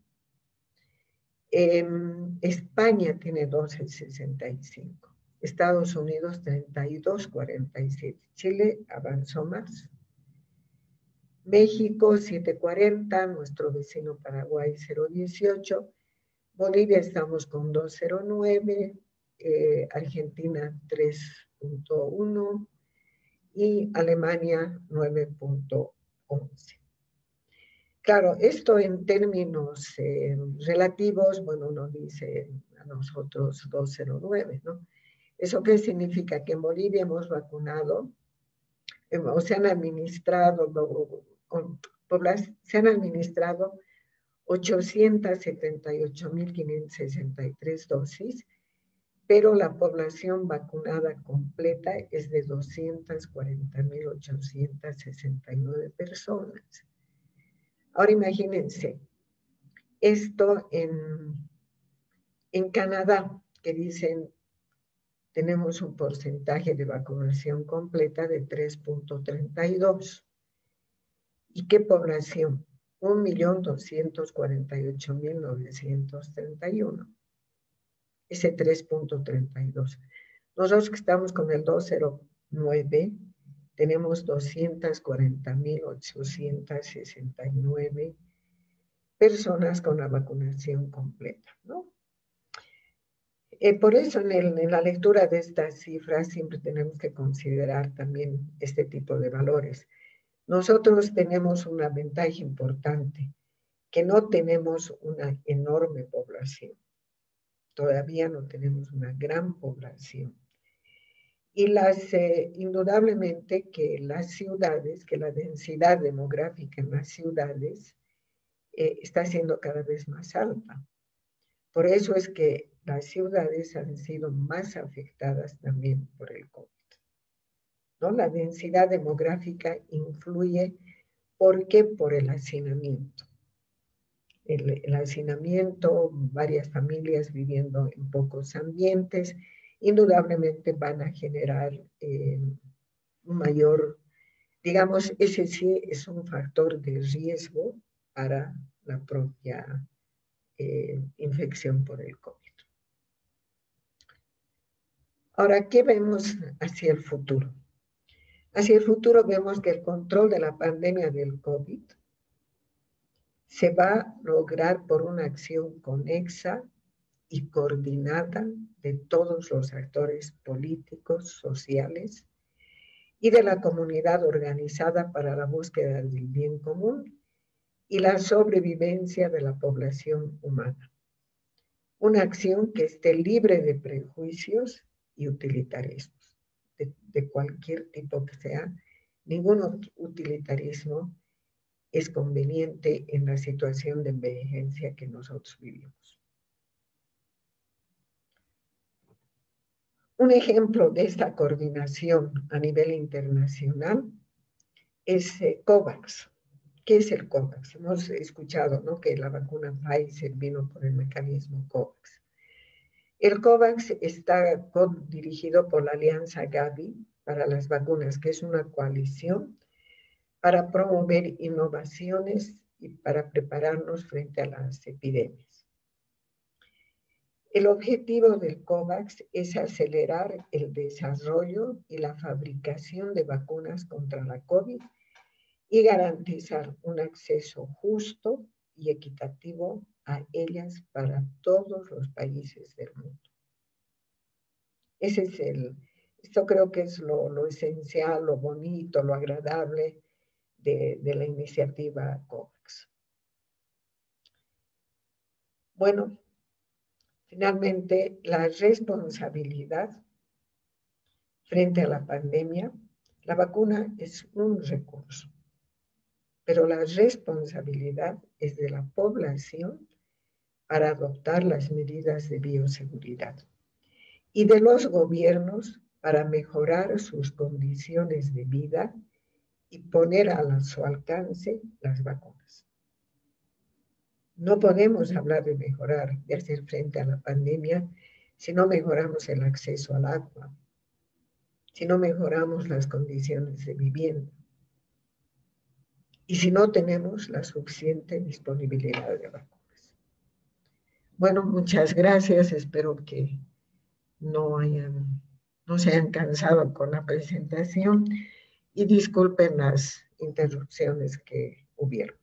B: España tiene 12,65. Estados Unidos 32,47. Chile avanzó más. México 740, nuestro vecino Paraguay 018, Bolivia estamos con 209, eh, Argentina 3.1 y Alemania 9.11. Claro, esto en términos eh, relativos, bueno, nos dice a nosotros 209, ¿no? ¿Eso qué significa? Que en Bolivia hemos vacunado, em, o se han administrado, se han administrado 878.563 dosis, pero la población vacunada completa es de 240.869 personas. Ahora imagínense, esto en, en Canadá, que dicen tenemos un porcentaje de vacunación completa de 3.32. ¿Y qué población? 1.248.931. Ese 3.32. Nosotros que estamos con el 209, tenemos 240.869 personas con la vacunación completa, ¿no? Eh, por eso en, la lectura de estas cifras siempre tenemos que considerar también este tipo de valores. Nosotros tenemos una ventaja importante, que no tenemos una enorme población. Todavía no tenemos una gran población. Y las, eh, indudablemente que las ciudades, que la densidad demográfica en las ciudades eh, está siendo cada vez más alta. Por eso es que las ciudades han sido más afectadas también por el COVID. ¿no? La densidad demográfica influye, ¿por qué? Por el hacinamiento. El, hacinamiento, varias familias viviendo en pocos ambientes, indudablemente van a generar eh, mayor, digamos, ese sí es un factor de riesgo para la propia eh, infección por el COVID. Ahora, ¿qué vemos hacia el futuro? Hacia el futuro vemos que el control de la pandemia del COVID se va a lograr por una acción conexa y coordinada de todos los actores políticos, sociales y de la comunidad organizada para la búsqueda del bien común y la sobrevivencia de la población humana. Una acción que esté libre de prejuicios y utilitarismos, de, cualquier tipo que sea. Ningún utilitarismo es conveniente en la situación de emergencia que nosotros vivimos. Un ejemplo de esta coordinación a nivel internacional es eh, COVAX. ¿Qué es el COVAX? Hemos escuchado ¿no? que la vacuna Pfizer vino por el mecanismo COVAX. El COVAX está dirigido por la Alianza Gavi para las vacunas, que es una coalición para promover innovaciones y para prepararnos frente a las epidemias. El objetivo del COVAX es acelerar el desarrollo y la fabricación de vacunas contra la COVID y garantizar un acceso justo y equitativo a ellas para todos los países del mundo. Ese es el, esto creo que es lo, esencial, lo bonito, lo agradable de, de la iniciativa COVAX. Bueno, finalmente la responsabilidad frente a la pandemia, la vacuna es un recurso, pero la responsabilidad es de la población para adoptar las medidas de bioseguridad y de los gobiernos para mejorar sus condiciones de vida y poner a su alcance las vacunas. No podemos hablar de mejorar, de hacer frente a la pandemia, si no mejoramos el acceso al agua, si no mejoramos las condiciones de vivienda y si no tenemos la suficiente disponibilidad de vacunas. Bueno, muchas [laughs] gracias. Espero que no hayan, no se hayan cansado con la presentación y disculpen las interrupciones que hubieron.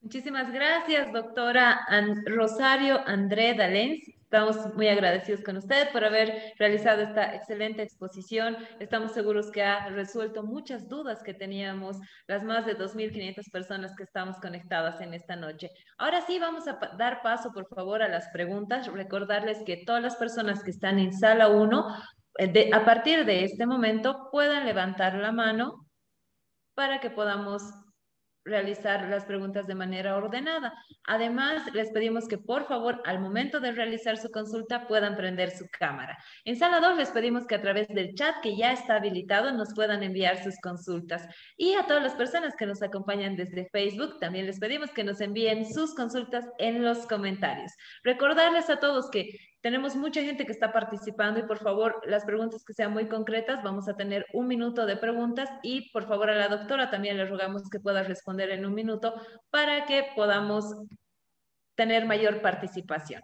A: Muchísimas gracias, doctora Rosario André Dalens. Estamos muy agradecidos con usted por haber realizado esta excelente exposición. Estamos seguros que ha resuelto muchas dudas que teníamos las más de 2.500 personas que estamos conectadas en esta noche. Ahora sí, vamos a dar paso, por favor, a las preguntas. Recordarles que todas las personas que están en sala 1, eh, a partir de este momento, puedan levantar la mano para que podamos realizar las preguntas de manera ordenada. Además, les pedimos que por favor al momento de realizar su consulta puedan prender su cámara. En sala 2 les pedimos que a través del chat que ya está habilitado nos puedan enviar sus consultas. Y a todas las personas que nos acompañan desde Facebook, también les pedimos que nos envíen sus consultas en los comentarios. Recordarles a todos que tenemos mucha gente que está participando y por favor, las preguntas que sean muy concretas, vamos a tener un minuto de preguntas y por favor a la doctora también le rogamos que pueda responder en un minuto para que podamos tener mayor participación.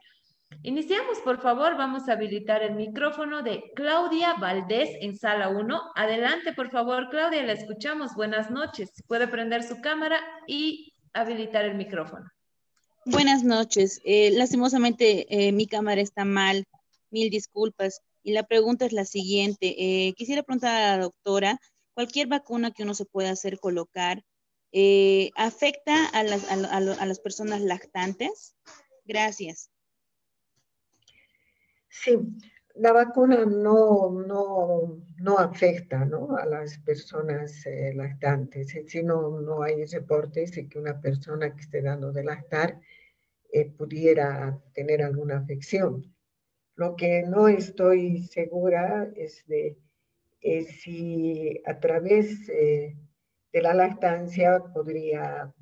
A: Iniciamos, por favor, vamos a habilitar el micrófono de Claudia Valdés en sala 1. Adelante, por favor, Claudia, la escuchamos. Buenas noches. Puede prender su cámara y habilitar el micrófono.
C: Buenas noches. Eh, lastimosamente eh, mi cámara está mal. Mil disculpas. Y la pregunta es la siguiente. Eh, quisiera preguntar a la doctora, ¿cualquier vacuna que uno se pueda hacer colocar afecta a las, a las personas lactantes? Gracias.
B: Sí, la vacuna no, no, no afecta ¿no? a las personas eh, lactantes, si no, no hay reportes de que una persona que esté dando de lactar eh, pudiera tener alguna afección. Lo que no estoy segura es de si a través eh, de la lactancia podría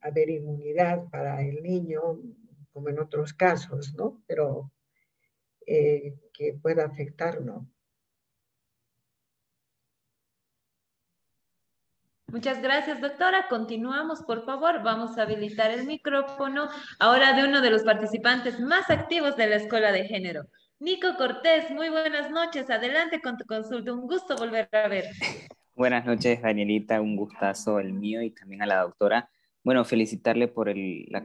B: haber inmunidad para el niño, como en otros casos, ¿no? Pero eh, que pueda afectarnos.
A: Muchas gracias, doctora. Continuamos, por favor. Vamos a habilitar el micrófono ahora de uno de los participantes más activos de la Escuela de Género. Nico Cortés, muy buenas noches. Adelante con tu consulta. Un gusto volver a ver.
D: Buenas noches, Danielita. Un gustazo el mío y también a la doctora. Bueno, felicitarle por la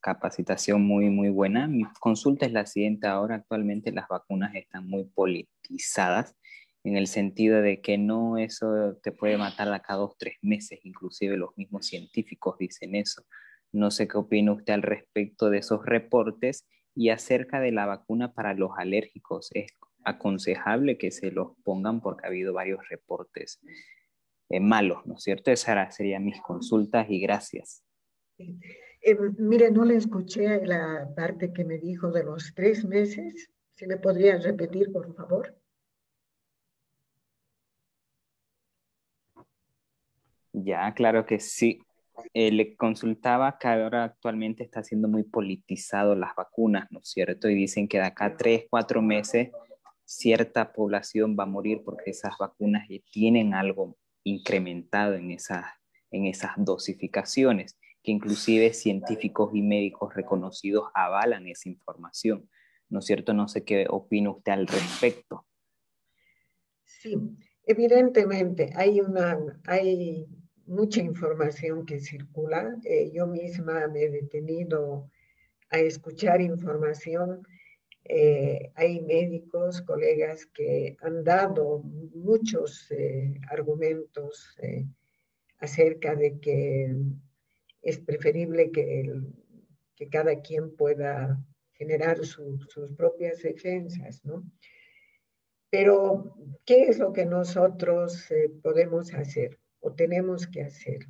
D: capacitación muy, muy buena. Mi consulta es la siguiente. Ahora actualmente las vacunas están muy politizadas en el sentido de que no eso te puede matar a cada dos, tres meses. Inclusive los mismos científicos dicen eso. No sé qué opina usted al respecto de esos reportes y acerca de la vacuna para los alérgicos. ¿Es aconsejable que se los pongan porque ha habido varios reportes eh, malos, ¿no es cierto? Esas serían mis consultas y gracias.
B: Eh, mire, no le escuché la parte que me dijo de los tres meses. Si me podría repetir, por favor.
D: Ya, claro que sí. Eh, le consultaba que ahora actualmente está siendo muy politizado las vacunas, ¿no es cierto? Y dicen que de acá a tres, cuatro meses cierta población va a morir porque esas vacunas tienen algo incrementado en esas, en esas dosificaciones, que inclusive científicos y médicos reconocidos avalan esa información. ¿No es cierto? No sé qué opina usted al respecto.
B: Sí, evidentemente hay, una, hay mucha información que circula. Eh, yo misma me he detenido a escuchar información eh, hay médicos, colegas que han dado muchos eh, argumentos eh, acerca de que es preferible que, que cada quien pueda generar sus propias defensas, ¿no? Pero, ¿qué es lo que nosotros podemos hacer o tenemos que hacer?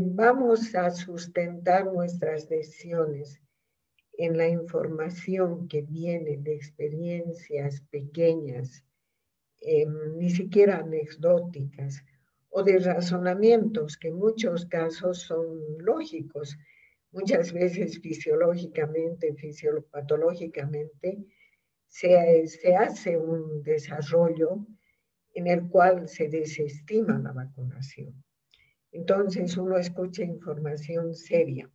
B: vamos a sustentar nuestras decisiones en la información que viene de experiencias pequeñas, em, ni siquiera anecdóticas, o de razonamientos que en muchos casos son lógicos, muchas veces fisiológicamente, fisiopatológicamente, se, se hace un desarrollo en el cual se desestima la vacunación. Entonces uno escucha información seria.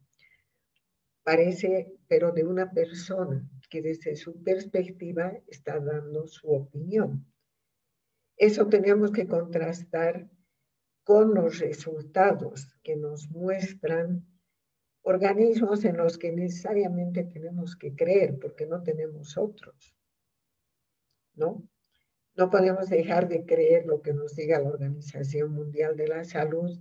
B: Parece, pero de una persona que desde su perspectiva está dando su opinión. Eso tenemos que contrastar con los resultados que nos muestran organismos en los que necesariamente tenemos que creer porque no tenemos otros. ¿No? No podemos dejar de creer lo que nos diga la Organización Mundial de la Salud,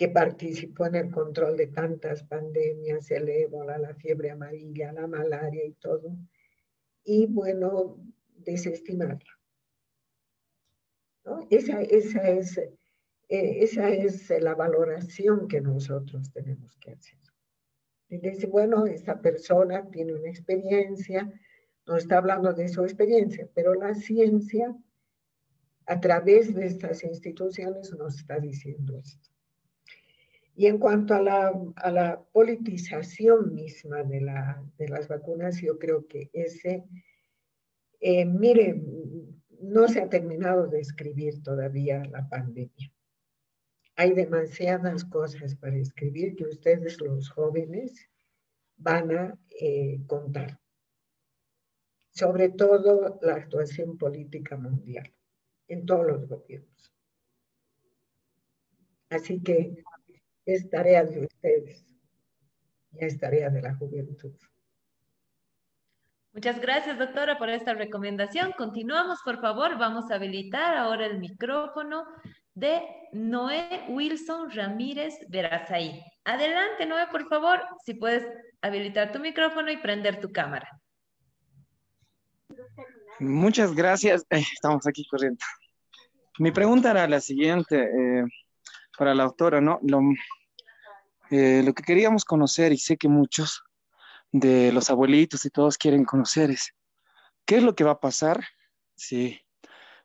B: que participó en el control de tantas pandemias, el ébola, la fiebre amarilla, la malaria y todo, y bueno, desestimarla. Es, eh, esa es la valoración que nosotros tenemos que hacer. Y dice, bueno, esta persona tiene una experiencia, no está hablando de su experiencia, pero la ciencia a través de estas instituciones nos está diciendo esto. Y en cuanto a la, a la politización misma de, la, de, las vacunas, yo creo que ese, eh, mire, no se ha terminado de escribir todavía la pandemia. Hay demasiadas cosas para escribir que ustedes los jóvenes van a eh, contar sobre todo la actuación política mundial en todos los gobiernos. Así que es tarea de ustedes y es tarea de la juventud.
A: Muchas gracias, doctora, por esta recomendación. Continuamos, por favor. Vamos a habilitar ahora el micrófono de Noé Wilson Ramírez Verazay. Adelante, Noé, por favor, si puedes habilitar tu micrófono y prender tu cámara.
E: Muchas gracias. Eh, estamos aquí corriendo. Mi pregunta era la siguiente eh, para la autora, ¿no? Lo, eh, lo que queríamos conocer, y sé que muchos de los abuelitos y todos quieren conocer, es qué es lo que va a pasar si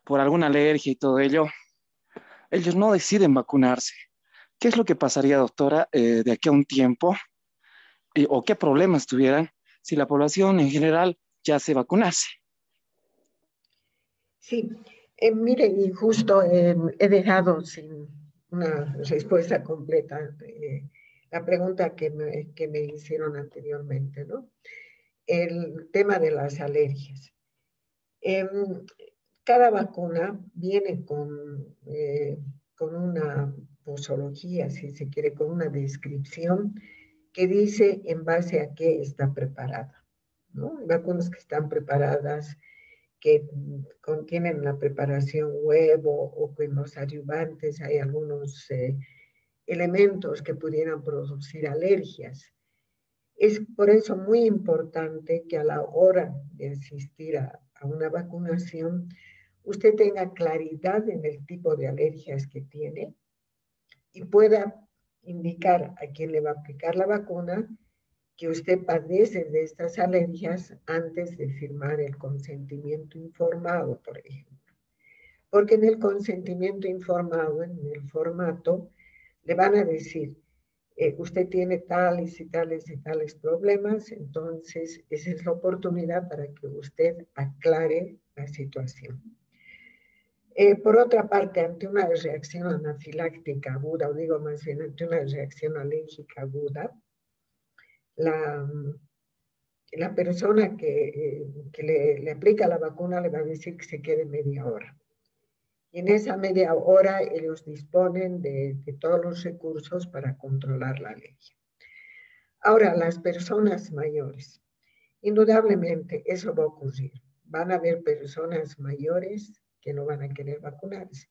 E: por alguna alergia y todo ello, ellos no deciden vacunarse. ¿Qué es lo que pasaría, doctora, de aquí a un tiempo? ¿O qué problemas tuvieran si la población en general ya se vacunase?
B: Sí, eh, mire, y justo eh, he dejado sin una respuesta completa eh, la pregunta que me, que me, hicieron anteriormente, ¿no? El tema de las alergias. Em, cada vacuna viene con, con una posología, si se quiere, con una descripción que dice en base a qué está preparada, ¿no? Vacunas que están preparadas que contienen la preparación huevo o en los ayudantes hay algunos eh, elementos que pudieran producir alergias. Es por eso muy importante que a la hora de asistir a, a una vacunación, usted tenga claridad en el tipo de alergias que tiene y pueda indicar a quién le va a aplicar la vacuna que usted padece de estas alergias antes de firmar el consentimiento informado, por ejemplo. Porque en el consentimiento informado, en el formato, le van a decir, eh, usted tiene tales y tales y tales problemas, entonces esa es la oportunidad para que usted aclare la situación. Eh, por otra parte, ante una reacción anafiláctica aguda, o digo más bien ante una reacción alérgica aguda, la, la persona que, que le, le, aplica la vacuna le va a decir que se quede media hora. En esa media hora ellos disponen de, todos los recursos para controlar la alergia. Ahora, las personas mayores, indudablemente eso va a ocurrir. Van a haber personas mayores que no van a querer vacunarse,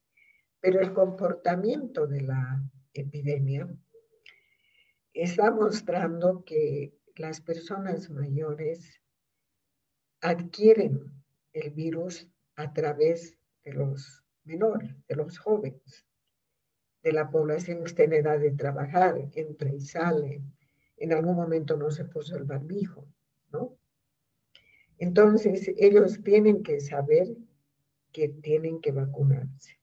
B: pero el comportamiento de la epidemia está mostrando que las personas mayores adquieren el virus a través de los menores, de los jóvenes, de la población que está en edad de trabajar, entra y sale, en algún momento no se puso el barbijo, ¿no? Entonces, ellos tienen que saber que tienen que vacunarse,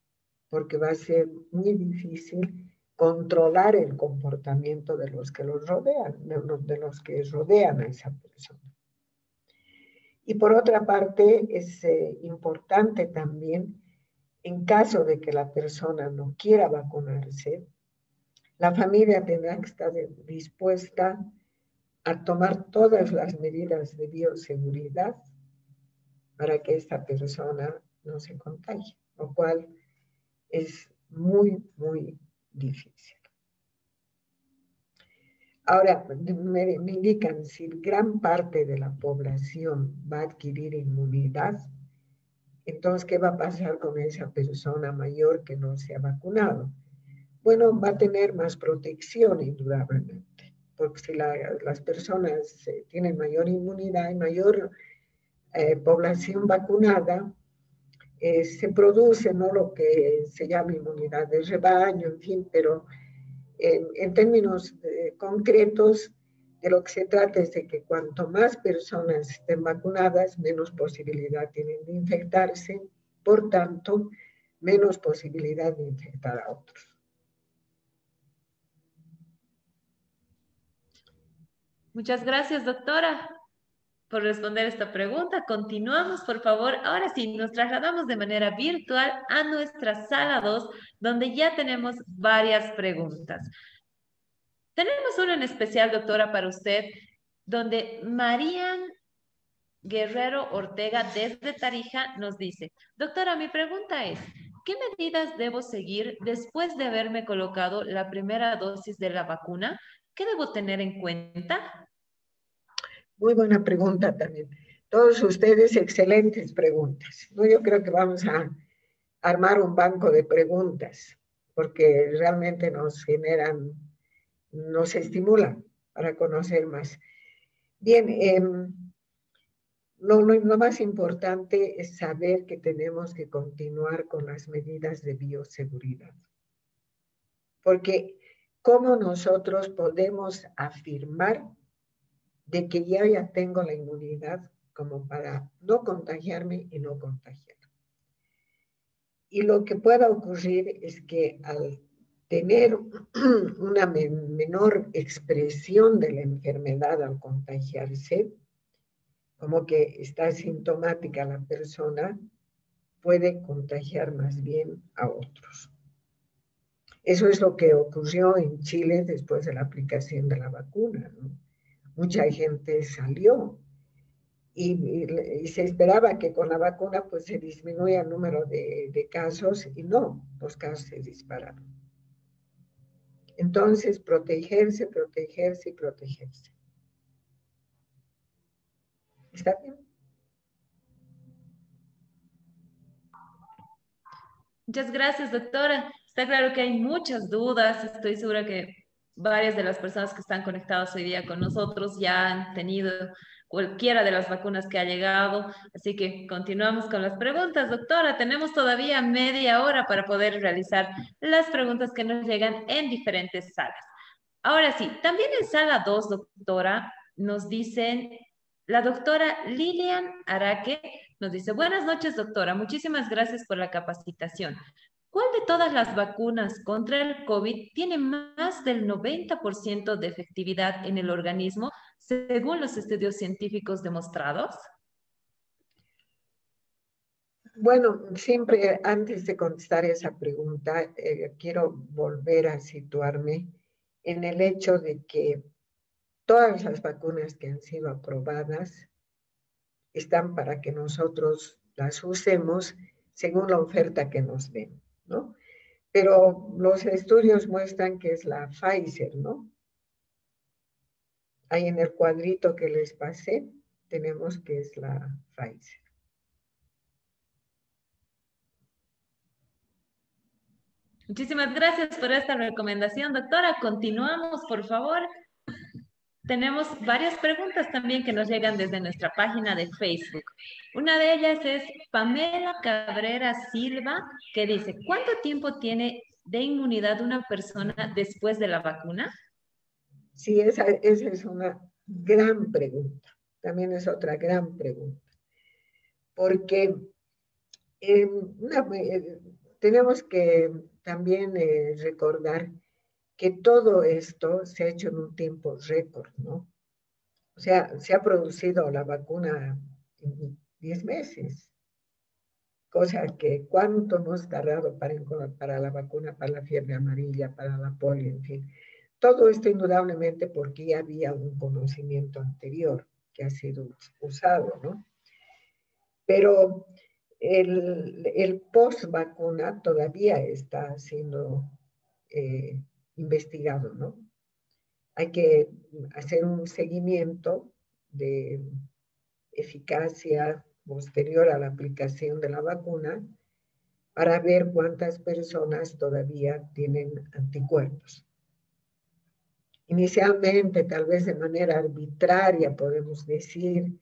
B: porque va a ser muy difícil controlar el comportamiento de los que los rodean, de los, que rodean a esa persona. Y por otra parte, es eh, importante también, en caso de que la persona no quiera vacunarse, La familia tendrá que estar dispuesta a tomar todas las medidas de bioseguridad para que esta persona no se contagie, lo cual es muy, muy difícil. Ahora, me, indican si gran parte de la población va a adquirir inmunidad, entonces, ¿qué va a pasar con esa persona mayor que no se ha vacunado? Bueno, va a tener más protección, indudablemente, porque si las personas eh, tienen mayor inmunidad y mayor eh, población vacunada, eh, se produce no lo que se llama inmunidad de rebaño, en fin, pero en, términos concretos, de lo que se trata es de que cuanto más personas estén vacunadas, menos posibilidad tienen de infectarse, por tanto, menos posibilidad de infectar a otros.
A: Muchas gracias, doctora por responder esta pregunta. Continuamos, por favor. Ahora sí, nos trasladamos de manera virtual a nuestra sala 2, donde ya tenemos varias preguntas. Tenemos una en especial, doctora, para usted, donde Marían Guerrero Ortega desde Tarija nos dice, doctora, mi pregunta es, ¿qué medidas debo seguir después de haberme colocado la primera dosis de la vacuna? ¿Qué debo tener en cuenta?
B: Muy buena pregunta también. Todos ustedes, excelentes preguntas. Yo creo que vamos a armar un banco de preguntas porque realmente nos generan, nos estimulan para conocer más. Bien, lo, lo, más importante es saber que tenemos que continuar con las medidas de bioseguridad. Porque ¿cómo nosotros podemos afirmar de que ya ya tengo la inmunidad como para no contagiarme y no contagiar. Y lo que pueda ocurrir es que al tener [clears throat] una menor expresión de la enfermedad al contagiarse, como que está sintomática la persona, puede contagiar más bien a otros. Eso es lo que ocurrió en Chile después de la aplicación de la vacuna. ¿no? mucha gente salió y, se esperaba que con la vacuna pues se disminuya el número de, de casos y no, los casos se dispararon. Entonces, protegerse, protegerse y protegerse. ¿Está bien?
A: Muchas gracias, doctora. Está claro que hay muchas dudas. Estoy segura que varias de las personas que están conectadas hoy día con nosotros ya han tenido cualquiera de las vacunas que ha llegado. Así que continuamos con las preguntas, doctora. Tenemos todavía media hora para poder realizar las preguntas que nos llegan en diferentes salas. Ahora sí, también en sala 2, doctora, nos dicen, la doctora Lilian Araque nos dice, buenas noches, doctora. Muchísimas gracias por la capacitación. ¿Cuál de todas las vacunas contra el COVID tiene más del 90% de efectividad en el organismo, según los estudios científicos demostrados?
B: Bueno, siempre antes de contestar esa pregunta, eh, quiero volver a situarme en el hecho de que todas las vacunas que han sido aprobadas están para que nosotros las usemos según la oferta que nos den. ¿No? Pero los estudios muestran que es la Pfizer, ¿no? Ahí en el cuadrito que les pasé, tenemos que es la Pfizer.
A: Muchísimas gracias por esta recomendación, doctora. Continuamos, por favor. Tenemos varias preguntas también que nos llegan desde nuestra página de Facebook. Una de ellas es Pamela Cabrera Silva, que dice, ¿cuánto tiempo tiene de inmunidad una persona después de la vacuna?
B: Sí, esa, es una gran pregunta. También es otra gran pregunta. Porque eh, eh, tenemos que también eh, recordar que todo esto se ha hecho en un tiempo récord, ¿no? O sea, se ha producido la vacuna en 10 meses, cosa que cuánto hemos tardado para, para la vacuna, para la fiebre amarilla, para la polio, en fin. Todo esto indudablemente porque ya había un conocimiento anterior que ha sido usado, ¿no? Pero el, el post-vacuna todavía está siendo eh, investigado, ¿no? Hay que hacer un seguimiento de eficacia posterior a la aplicación de la vacuna para ver cuántas personas todavía tienen anticuerpos. Inicialmente, tal vez de manera arbitraria, podemos decir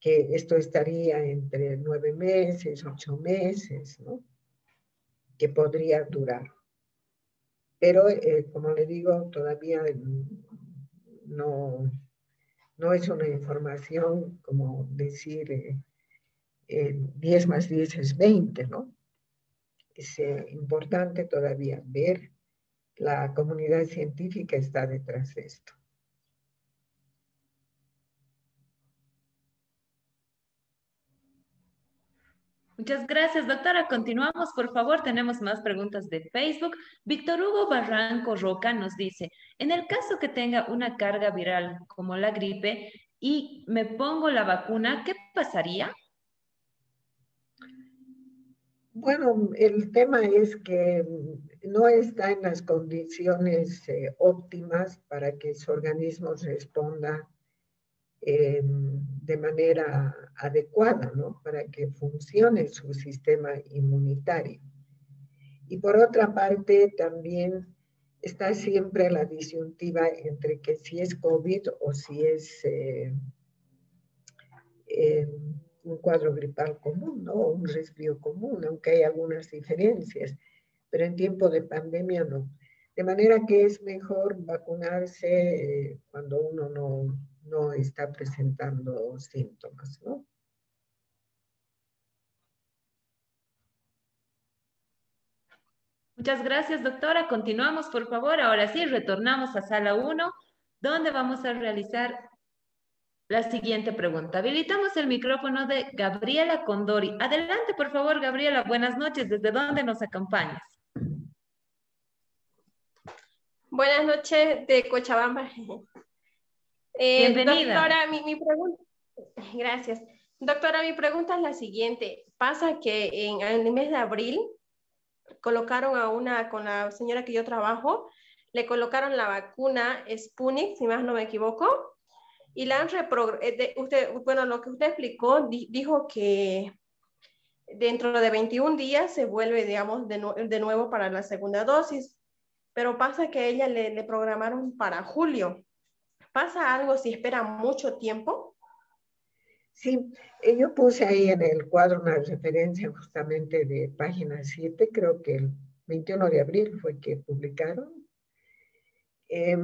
B: que esto estaría entre nueve meses, ocho meses. Que podría durar. Pero, eh, como le digo, todavía no, no es una información como decir eh, 10 más 10 es 20, ¿no? Es eh, importante todavía ver la comunidad científica está detrás de esto.
A: Muchas gracias, doctora. Continuamos, por favor. Tenemos más preguntas de Facebook. Víctor Hugo Barranco Roca nos dice, en el caso que tenga una carga viral como la gripe y me pongo la vacuna, ¿qué pasaría?
B: Bueno, el tema es que no está en las condiciones eh, óptimas para que su organismo responda eh, de manera adecuada, ¿no? Para que funcione su sistema inmunitario. Y por otra parte, también está siempre la disyuntiva entre que si es COVID o si es eh, un cuadro gripal común, ¿no? Un resfrío común, aunque hay algunas diferencias, pero en tiempo de pandemia no. De manera que es mejor vacunarse eh, cuando uno no, no está presentando síntomas, ¿no?
A: Muchas gracias, doctora. Continuamos, por favor. Ahora sí, retornamos a sala 1, donde vamos a realizar la siguiente pregunta. Habilitamos el micrófono de Gabriela Condori. Adelante, por favor, Gabriela. Buenas noches. ¿Desde dónde nos acompañas?
F: Buenas noches de Cochabamba.
A: Eh, Bienvenida.
F: Doctora, mi, pregunta. [laughs] Gracias. Doctora, mi pregunta es la siguiente. Pasa que en, en el mes de abril colocaron a una, con la señora que yo trabajo, le colocaron la vacuna Sputnik, si más no me equivoco, y la han eh, usted, bueno, lo que usted explicó, dijo que dentro de 21 días se vuelve, digamos, de, de, nuevo para la segunda dosis, pero pasa que ella le, le programaron para julio. ¿Pasa algo si espera mucho tiempo?
B: Sí, eh, yo puse ahí en el cuadro una referencia justamente de página 7, creo que el 21 de abril fue que publicaron. Eh,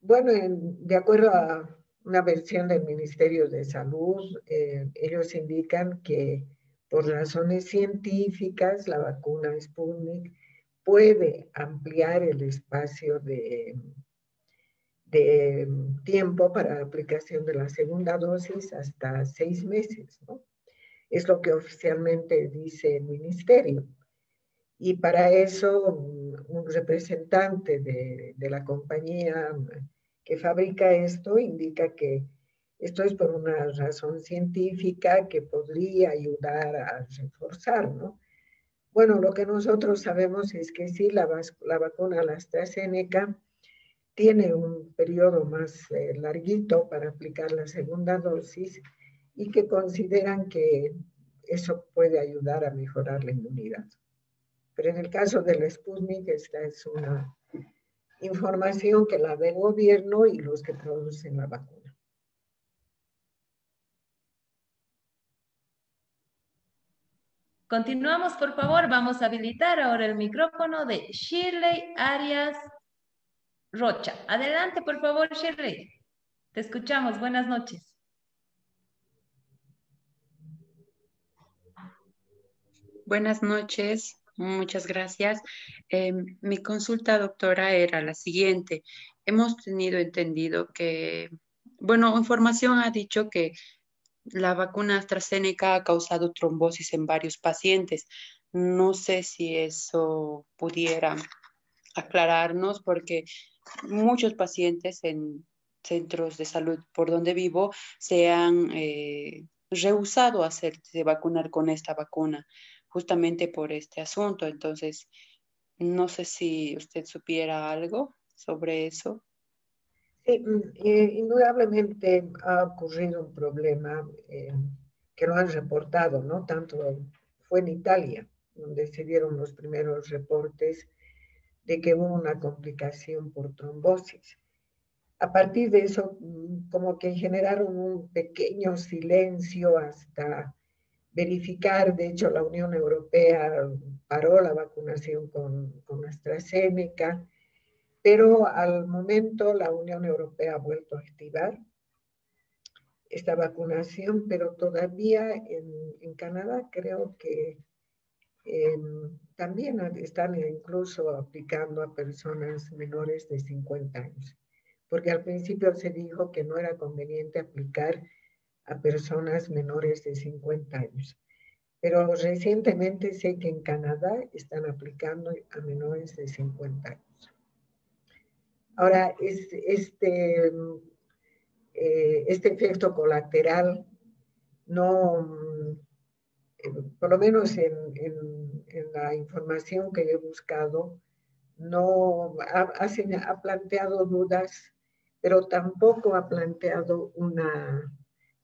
B: bueno, de acuerdo a una versión del Ministerio de Salud, eh, ellos indican que por razones científicas la vacuna Sputnik puede ampliar el espacio de, de tiempo para la aplicación de la segunda dosis hasta seis meses, ¿no? Es lo que oficialmente dice el ministerio. Y para eso un representante de, de la compañía que fabrica esto indica que esto es por una razón científica que podría ayudar a reforzar, ¿no? Bueno, lo que nosotros sabemos es que sí, la, la vacuna, la AstraZeneca, tiene un periodo más eh, larguito para aplicar la segunda dosis y que consideran que eso puede ayudar a mejorar la inmunidad. Pero en el caso del Sputnik, esta es una información que la del gobierno y los que producen la vacuna.
A: Continuamos, por favor. Vamos a habilitar ahora el micrófono de Shirley Arias Rocha. Adelante, por favor, Shirley. Te escuchamos. Buenas noches.
G: Buenas noches. Muchas gracias. Em, mi consulta, doctora, era la siguiente. Hemos tenido entendido que, bueno, información ha dicho que la vacuna AstraZeneca ha causado trombosis en varios pacientes. No sé si eso pudiera aclararnos porque muchos pacientes en centros de salud por donde vivo se han eh, rehusado a hacerse vacunar con esta vacuna justamente por este asunto. Entonces, no sé si usted supiera algo sobre eso.
B: Mm, eh, indudablemente ha ocurrido un problema eh, que lo han reportado, ¿no? Tanto fue en Italia, donde se dieron los primeros reportes de que hubo una complicación por trombosis. A partir de eso, mm, como que generaron un pequeño silencio hasta verificar, de hecho la Unión Europea paró la vacunación con, con AstraZeneca, pero al momento la Unión Europea ha vuelto a activar esta vacunación, pero todavía en, Canadá creo que em, también están incluso aplicando a personas menores de 50 años, porque al principio se dijo que no era conveniente aplicar a personas menores de 50 años. Pero recientemente sé que en Canadá están aplicando a menores de 50 años. Ahora, este, eh, este efecto colateral no, por lo menos en, la información que he buscado, no ha, ha, planteado dudas, pero tampoco ha planteado una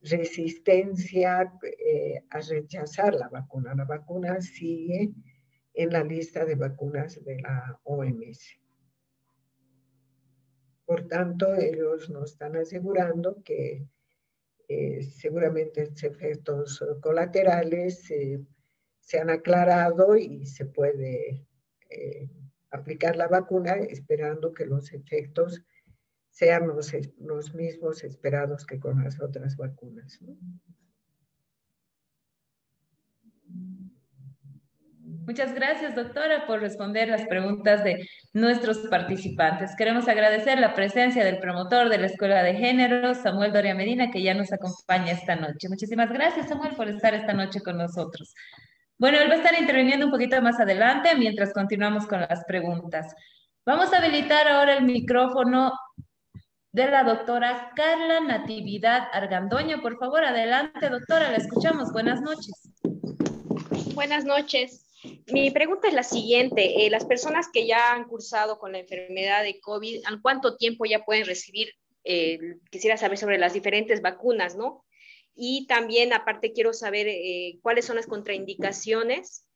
B: resistencia eh, a rechazar la vacuna. La vacuna sigue en la lista de vacunas de la OMS. Por tanto, ellos nos están asegurando que eh, seguramente efectos colaterales se han aclarado y se puede eh, aplicar la vacuna esperando que los efectos sean los, mismos esperados que con las otras vacunas.
A: Muchas gracias, doctora, por responder las preguntas de nuestros participantes. Queremos agradecer la presencia del promotor de la Escuela de Género, Samuel Doria Medina, que ya nos acompaña esta noche. Muchísimas gracias, Samuel, por estar esta noche con nosotros. Bueno, él va a estar interviniendo un poquito más adelante mientras continuamos con las preguntas. Vamos a habilitar ahora el micrófono de la doctora Carla Natividad Argandoña. Por favor, adelante, doctora, la escuchamos. Buenas noches.
H: Buenas noches. Mi pregunta es la siguiente. Eh, las personas que ya han cursado con la enfermedad de COVID, ¿en cuánto tiempo ya pueden recibir? Eh, quisiera saber sobre las diferentes vacunas, ¿no? Y también, aparte, quiero saber eh, cuáles son las contraindicaciones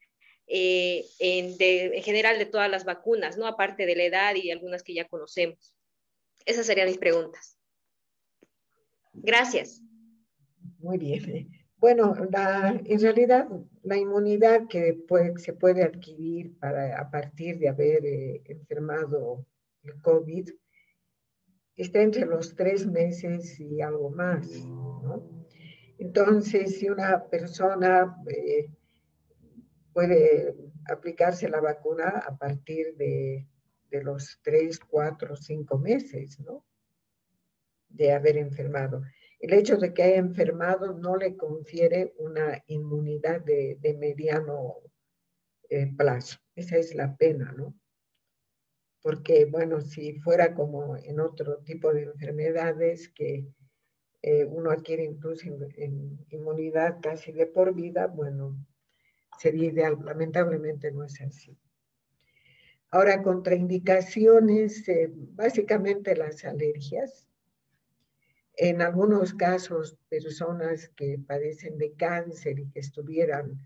H: en, en, general de todas las vacunas, ¿no? Aparte de la edad y algunas que ya conocemos. Esas serían mis preguntas. Gracias.
B: Muy bien. Bueno, en realidad la inmunidad que se puede adquirir para, a partir de haber eh, enfermado el COVID está entre los tres meses y algo más. Entonces, si una persona eh, puede aplicarse la vacuna a partir de, de los tres, cuatro, cinco meses, ¿no? De haber enfermado el hecho de que haya enfermado no le confiere una inmunidad de, mediano eh, plazo. Esa es la pena, ¿no? Porque, bueno, si fuera como en otro tipo de enfermedades que eh, uno adquiere incluso inmunidad casi de por vida, bueno, sería ideal. Lamentablemente no es así. Ahora, contraindicaciones, eh, básicamente las alergias, en algunos casos, personas que padecen de cáncer y que estuvieran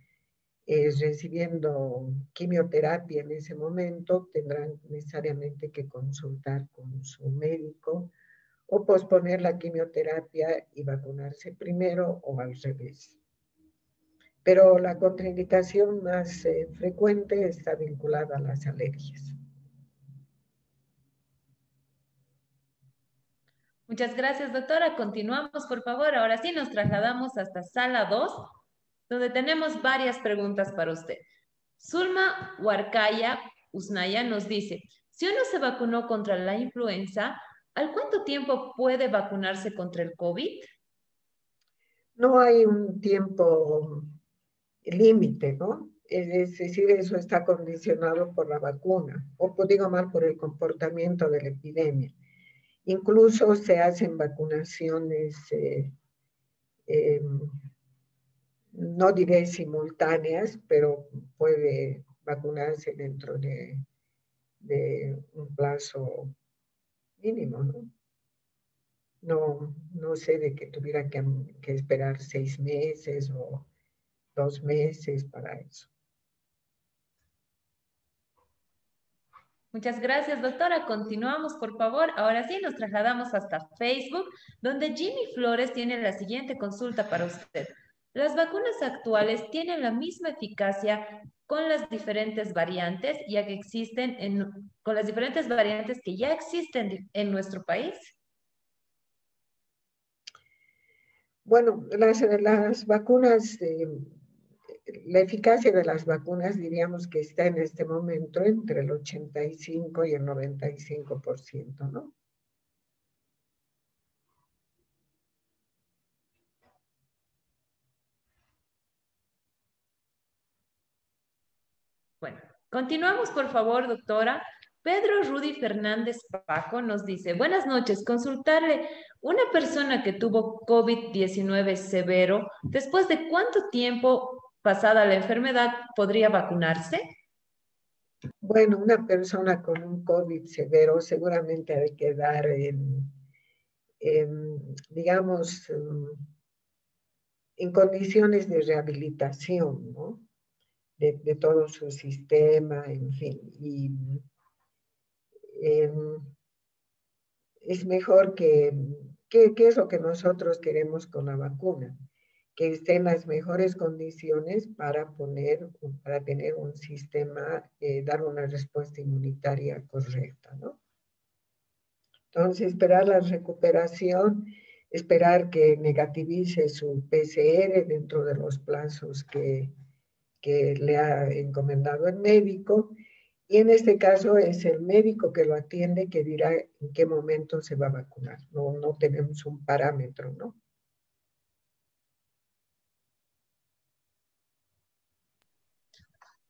B: eh, recibiendo quimioterapia en ese momento, tendrán necesariamente que consultar con su médico o posponer la quimioterapia y vacunarse primero o al revés. Pero la contraindicación más eh, frecuente está vinculada a las alergias.
A: Muchas gracias, doctora. Continuamos, por favor. Ahora sí, nos trasladamos hasta sala 2, donde tenemos varias preguntas para usted. Zulma Huarcaya Usnaya nos dice, si uno se vacunó contra la influenza, ¿al cuánto tiempo puede vacunarse contra el COVID?
B: no hay un tiempo límite, ¿no? Es decir, eso está condicionado por la vacuna, o digo mal, por el comportamiento de la epidemia. Incluso se hacen vacunaciones, eh, em, no diré simultáneas, pero puede vacunarse dentro de, un plazo mínimo, ¿no? No, sé de que tuviera que esperar seis meses o dos meses para eso.
A: Muchas gracias, doctora. Continuamos, por favor. Ahora sí, nos trasladamos hasta Facebook, donde Jimmy Flores tiene la siguiente consulta para usted. Las vacunas actuales tienen la misma eficacia con las diferentes variantes, ya que existen en, con las diferentes variantes que ya existen en nuestro país.
B: Bueno, las, las vacunas eh, la eficacia de las vacunas diríamos que está en este momento entre el 85 y el 95%, ¿no?
A: Bueno, continuamos por favor, doctora. Pedro Rudy Fernández Paco nos dice, buenas noches, consultarle, una persona que tuvo COVID-19 severo, ¿después de cuánto tiempo pasada la enfermedad, ¿podría vacunarse?
B: Bueno, una persona con un COVID severo seguramente ha de quedar en, digamos, en condiciones de rehabilitación, ¿no? De, todo su sistema, en fin. Y em, es mejor que, ¿qué es lo que nosotros queremos con la vacuna? Que esté en las mejores condiciones para poner, para tener un sistema, eh, dar una respuesta inmunitaria correcta, ¿no? Entonces, esperar la recuperación, esperar que negativice su PCR dentro de los plazos que, que le ha encomendado el médico. Y en este caso es el médico que lo atiende que dirá en qué momento se va a vacunar. No, no tenemos un parámetro, ¿no?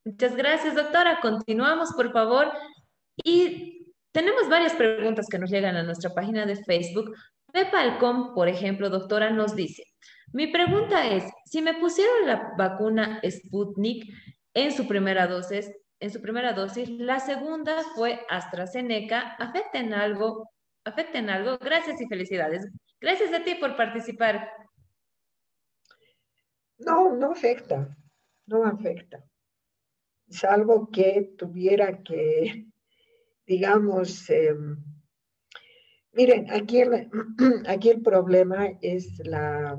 A: Muchas gracias, doctora. Continuamos, por favor. Y tenemos varias preguntas que nos llegan a nuestra página de Facebook. Pepalcom, por ejemplo, doctora, nos dice, mi pregunta es, si me pusieron la vacuna Sputnik en su primera dosis, en su primera dosis, la segunda fue AstraZeneca, ¿afecta en algo? ¿Afecta en algo? Gracias y felicidades. Gracias a ti por participar.
B: No, no afecta, no afecta salvo que tuviera que, digamos, em, miren, aquí el, [clears throat] aquí el problema es la,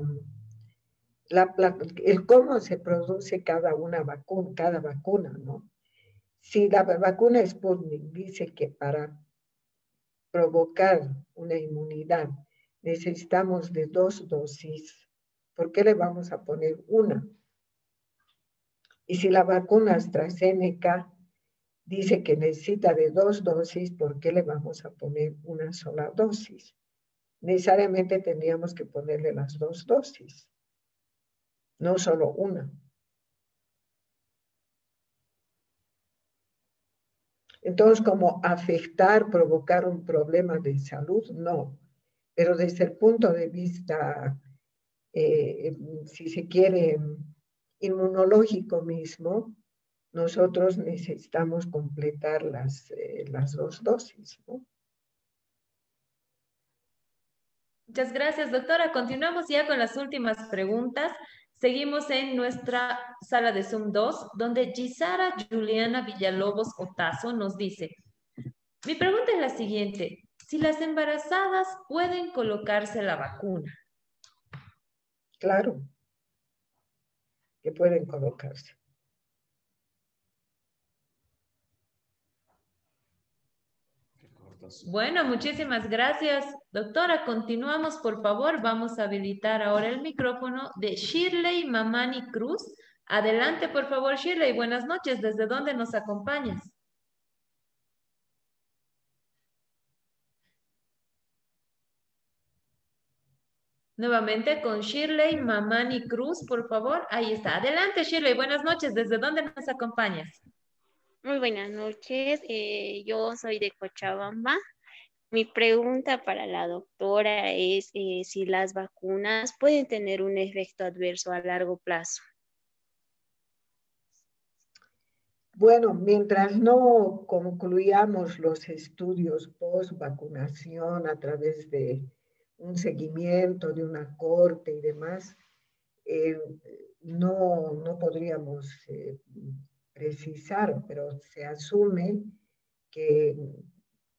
B: el cómo se produce cada una vacuna, cada vacuna, ¿no? Si la vacuna Sputnik dice que para provocar una inmunidad necesitamos de dos dosis, ¿por qué le vamos a poner una? Y si la vacuna AstraZeneca dice que necesita de dos dosis, ¿por qué le vamos a poner una sola dosis? Necesariamente tendríamos que ponerle las dos dosis, no solo una. Entonces, como afectar, provocar un problema de salud, no. Pero desde el punto de vista, eh, si se quiere, inmunológico mismo, nosotros necesitamos completar las, eh, las dos dosis.
A: Muchas gracias, doctora. Continuamos ya con las últimas preguntas. Seguimos en nuestra sala de Zoom 2, donde Gisara Juliana Villalobos Otazo nos dice, mi pregunta es la siguiente, si las embarazadas pueden colocarse la vacuna.
B: Claro, que pueden colocarse.
A: Bueno, muchísimas gracias, doctora. Continuamos, por favor. Vamos a habilitar ahora el micrófono de Shirley Mamani Cruz. Adelante, por favor, Shirley. Buenas noches. ¿Desde dónde nos acompañas? Nuevamente con Shirley Mamani Cruz, por favor. Ahí está. Adelante, Shirley. Buenas noches. ¿Desde dónde nos acompañas?
I: Muy buenas noches. Eh, yo soy de Cochabamba. Mi pregunta para la doctora es eh, si las vacunas pueden tener un efecto adverso a largo plazo.
B: Bueno, mientras no concluyamos los estudios post vacunación a través de un seguimiento de una corte y demás, eh, no, no, podríamos eh, precisar, pero se asume que,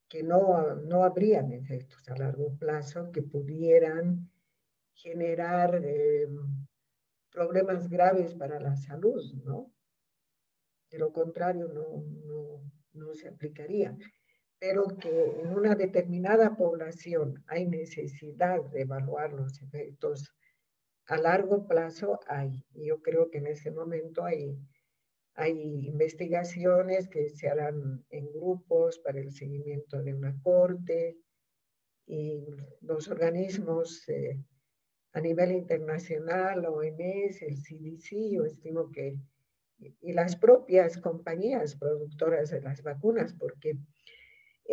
B: que no, no habrían efectos a largo plazo que pudieran generar eh, problemas graves para la salud, ¿no? De lo contrario, no, no, no se aplicaría pero que en una determinada población hay necesidad de evaluar los efectos a largo plazo, hay. Yo creo que en ese momento hay, hay investigaciones que se harán en grupos para el seguimiento de una corte y los organismos eh, a nivel internacional, OMS, el CDC, yo estimo que, y las propias compañías productoras de las vacunas, porque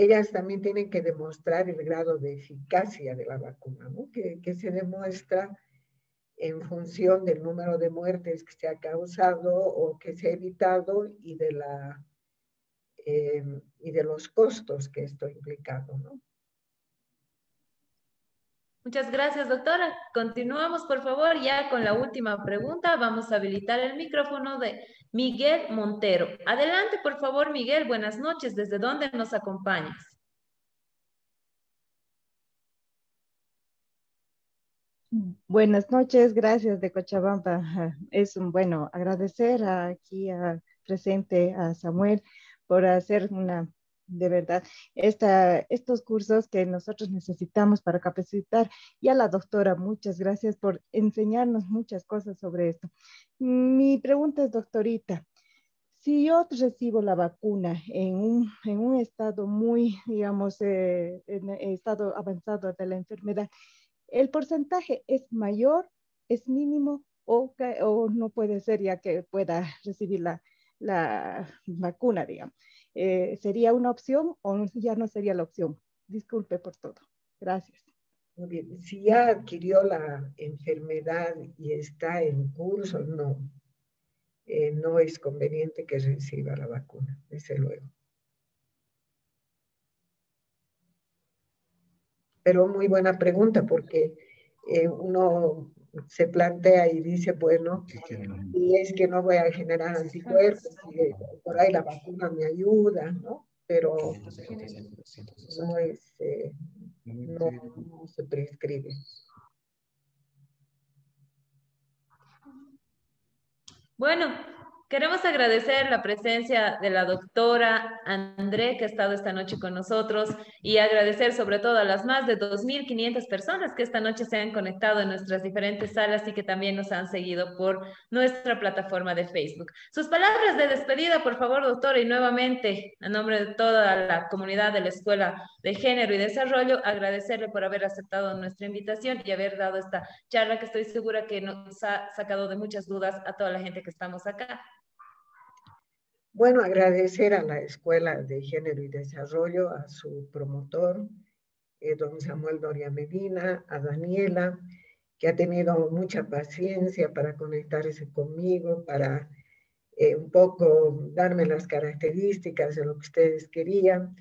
B: ellas también tienen que demostrar el grado de eficacia de la vacuna, ¿no? que, se demuestra en función del número de muertes que se ha causado o que se ha evitado y de, eh, y de los costos que esto ha implicado. ¿no?
A: Muchas gracias, doctora. Continuamos, por favor, ya con la última pregunta. Vamos a habilitar el micrófono de Miguel Montero. Adelante, por favor, Miguel. Buenas noches. ¿Desde dónde nos acompañas?
J: Buenas noches, gracias de Cochabamba. Es un bueno agradecer aquí presente a Samuel por hacer una de verdad estos cursos que nosotros necesitamos para capacitar. Y a la doctora, muchas gracias por enseñarnos muchas cosas sobre esto. Mi pregunta es, doctorita, si yo recibo la vacuna en un, estado muy, digamos, eh, en estado avanzado de la enfermedad, ¿el porcentaje es mayor, es mínimo o, o no puede ser ya que pueda recibir la, la vacuna, digamos? Eh, ¿sería una opción o [laughs] ya no sería la opción? Disculpe por todo. Gracias.
B: Muy bien. Si ya adquirió la enfermedad y está en curso, no. Eh, no es conveniente que reciba la vacuna, desde luego. Pero muy buena pregunta porque eh, uno se plantea y dice, bueno, y es que no voy a generar anticuerpos, y por ahí la vacuna me ayuda, ¿no? Pero no, es, eh, no, no se prescribe.
A: Bueno, Queremos agradecer la presencia de la doctora André, que ha estado esta noche con nosotros, y agradecer sobre todo a las más de 2.500 personas que esta noche se han conectado en nuestras diferentes salas y que también nos han seguido por nuestra plataforma de Facebook. Sus palabras de despedida, por favor, doctora, y nuevamente, a nombre de toda la comunidad de la Escuela de Género y Desarrollo, agradecerle por haber aceptado nuestra invitación y haber dado esta charla que estoy segura que nos ha sacado de muchas dudas a toda la gente que estamos acá.
B: Bueno, agradecer a la Escuela de Género y Desarrollo, a su promotor, eh, don Samuel Doria Medina, a Daniela, que ha tenido mucha paciencia para conectarse conmigo, para eh, un poco darme las características de lo que ustedes querían,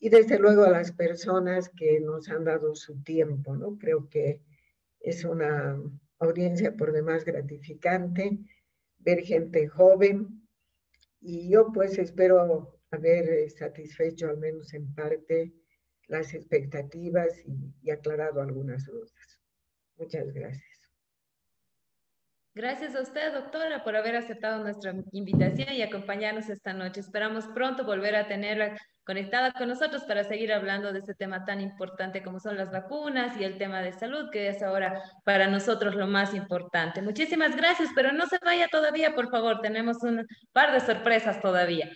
B: y desde luego a las personas que nos han dado su tiempo, ¿no? Creo que es una audiencia por demás gratificante ver gente joven, y yo pues espero haber eh, satisfecho al menos en parte las expectativas y, aclarado algunas dudas. Muchas gracias.
A: Gracias a usted, doctora, por haber aceptado nuestra invitación y acompañarnos esta noche. Esperamos pronto volver a tenerla conectada con nosotros para seguir hablando de este tema tan importante como son las vacunas y el tema de salud, que es ahora para nosotros lo más importante. Muchísimas gracias, pero no se vaya todavía, por favor, tenemos un par de sorpresas todavía.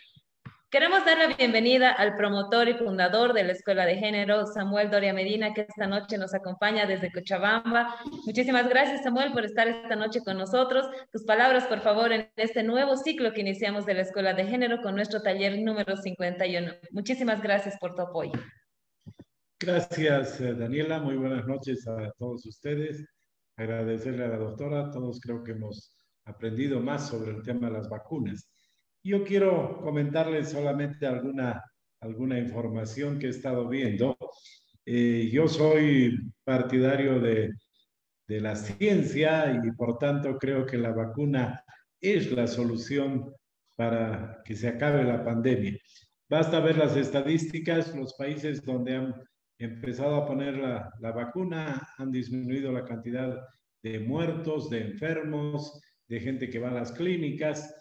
A: Queremos dar la bienvenida al promotor y fundador de la Escuela de Género, Samuel Doria Medina, que esta noche nos acompaña desde Cochabamba. Muchísimas gracias, Samuel, por estar esta noche con nosotros. Tus palabras, por favor, en este nuevo ciclo que iniciamos de la Escuela de Género con nuestro taller número 51. Muchísimas gracias por tu apoyo.
K: Gracias, eh, Daniela. Muy buenas noches a todos ustedes. Agradecerle a la doctora. Todos creo que hemos aprendido más sobre el tema de las vacunas. Yo quiero comentarles solamente alguna, alguna información que he estado viendo. Eh, yo soy partidario de, de la ciencia y por tanto creo que la vacuna es la solución para que se acabe la pandemia. Basta ver las estadísticas, los países donde han empezado a poner la, la, vacuna han disminuido la cantidad de muertos, de enfermos, de gente que va a las clínicas.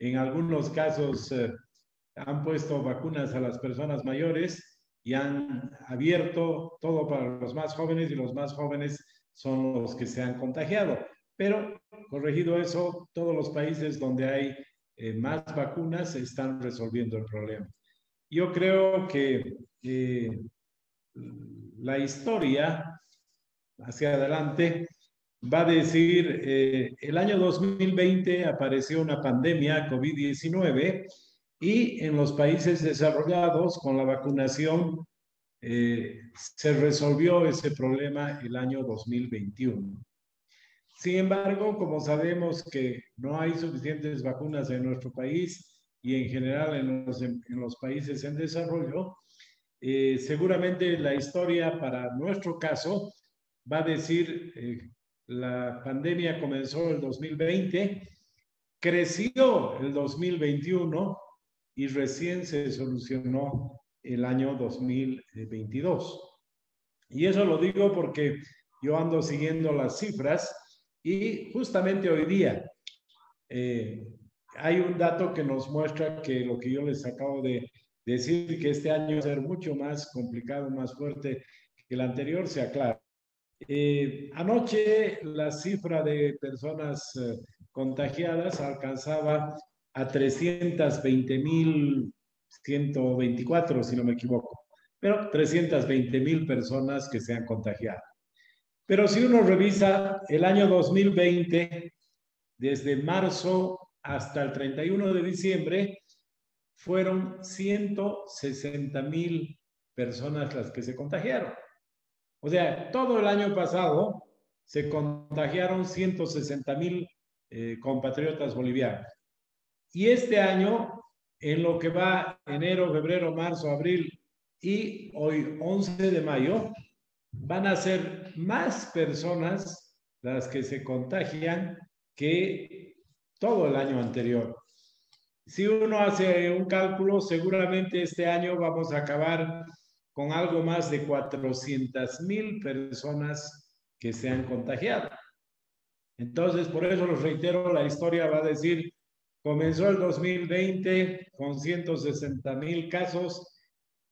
K: En algunos casos eh, han puesto vacunas a las personas mayores y han abierto todo para los más jóvenes y los más jóvenes son los que se han contagiado. Pero corregido eso, todos los países donde hay eh, más vacunas están resolviendo el problema. Yo creo que eh, la historia hacia adelante va a decir, eh, el año 2020 apareció una pandemia COVID-19 y en los países desarrollados con la vacunación eh, se resolvió ese problema el año 2021. Sin embargo, como sabemos que no hay suficientes vacunas en nuestro país y en general en los, en los países en desarrollo, eh, seguramente la historia para nuestro caso va a decir la pandemia comenzó el 2020, creció el 2021 y recién se solucionó el año 2022. Y eso lo digo porque yo ando siguiendo las cifras y justamente hoy día eh, hay un dato que nos muestra que lo que yo les acabo de decir, que este año va a ser mucho más complicado, más fuerte que el anterior, se aclara. Eh, anoche la cifra de personas eh, contagiadas alcanzaba a 320.124, si no me equivoco, pero 320.000 personas que se han contagiado. Pero si uno revisa el año 2020, desde marzo hasta el 31 de diciembre, fueron 160.000 personas las que se contagiaron. O sea, todo el año pasado se contagiaron 160 mil eh, compatriotas bolivianos. Y este año, en lo que va enero, febrero, marzo, abril y hoy 11 de mayo, van a ser más personas las que se contagian que todo el año anterior. Si uno hace un cálculo, seguramente este año vamos a acabar con algo más de 400 mil personas que se han contagiado. Entonces, por eso los reitero, la historia va a decir, comenzó el 2020 con 160 mil casos,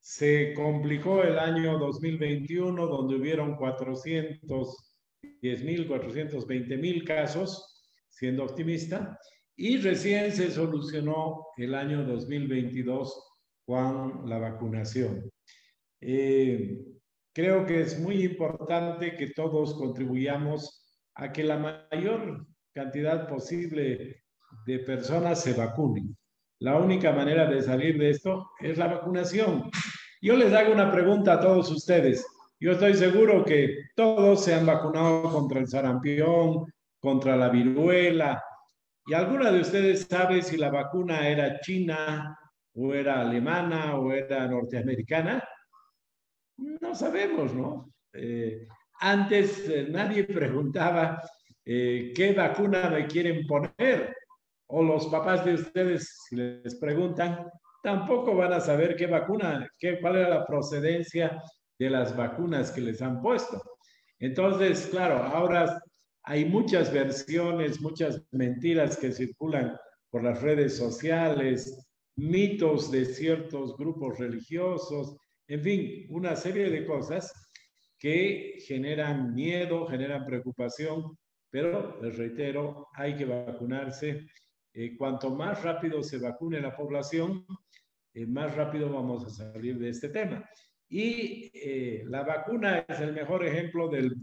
K: se complicó el año 2021 donde hubieron 410 mil, 420 mil casos, siendo optimista, y recién se solucionó el año 2022 con la vacunación. Eh, creo que es muy importante que todos contribuyamos a que la mayor cantidad posible de personas se vacunen. La única manera de salir de esto es la vacunación. Yo les hago una pregunta a todos ustedes. Yo estoy seguro que todos se han vacunado contra el sarampión, contra la viruela. ¿Y alguna de ustedes sabe si la vacuna era china o era alemana o era norteamericana? No sabemos, ¿no? Eh, antes eh, nadie preguntaba eh, qué vacuna me quieren poner, o los papás de ustedes, si les preguntan, tampoco van a saber qué vacuna, qué, cuál era la procedencia de las vacunas que les han puesto. Entonces, claro, ahora hay muchas versiones, muchas mentiras que circulan por las redes sociales, mitos de ciertos grupos religiosos, en fin, una serie de cosas que generan miedo, generan preocupación, pero les reitero, hay que vacunarse. Eh, cuanto más rápido se vacune la población, eh, más rápido vamos a salir de este tema. Y eh, la vacuna es el mejor ejemplo del,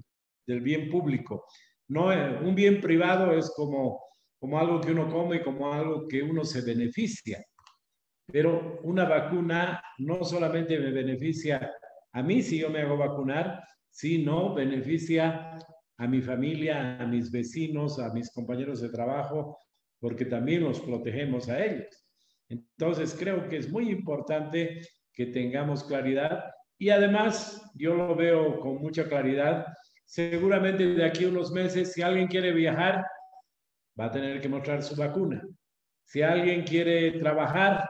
K: bien público. No, un bien privado es como, como algo que uno come, como algo que uno se beneficia. Pero una vacuna no solamente me beneficia a mí si yo me hago vacunar, sino beneficia a mi familia, a mis vecinos, a mis compañeros de trabajo, porque también los protegemos a ellos. Entonces, creo que es muy importante que tengamos claridad y además, yo lo veo con mucha claridad, seguramente de aquí a unos meses, si alguien quiere viajar, va a tener que mostrar su vacuna. Si alguien quiere trabajar,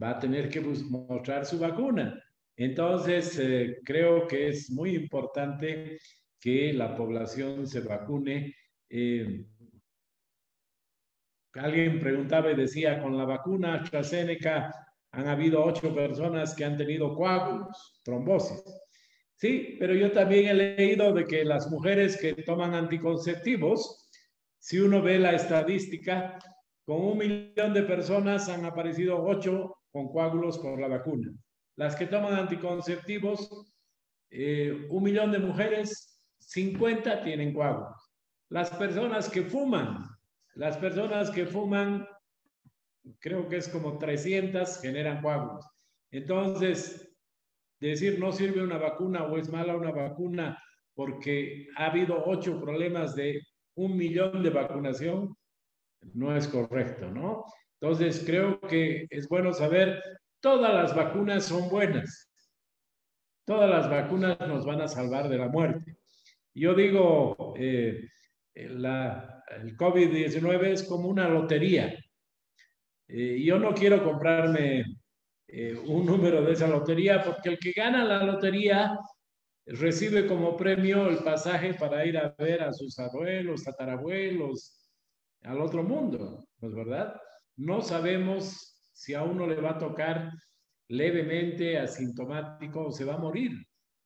K: va a tener que mostrar su vacuna. Entonces, eh, creo que es muy importante que la población se vacune. Eh, alguien preguntaba y decía, con la vacuna AstraZeneca han habido ocho personas que han tenido coágulos, trombosis. Sí, pero yo también he leído de que las mujeres que toman anticonceptivos, si uno ve la estadística, con un millón de personas han aparecido ocho con coágulos por la vacuna. Las que toman anticonceptivos, eh, un millón de mujeres, 50 tienen coágulos. Las personas que fuman, las personas que fuman, creo que es como 300, generan coágulos. Entonces, decir no sirve una vacuna o es mala una vacuna porque ha habido ocho problemas de un millón de vacunación, no es correcto, ¿no? Entonces, creo que es bueno saber, todas las vacunas son buenas. Todas las vacunas nos van a salvar de la muerte. Yo digo, eh, la, el COVID-19 es como una lotería. Eh, yo no quiero comprarme eh, un número de esa lotería porque el que gana la lotería recibe como premio el pasaje para ir a ver a sus abuelos, tatarabuelos, al otro mundo, ¿no es verdad? No sabemos si a uno le va a tocar levemente, asintomático o se va a morir.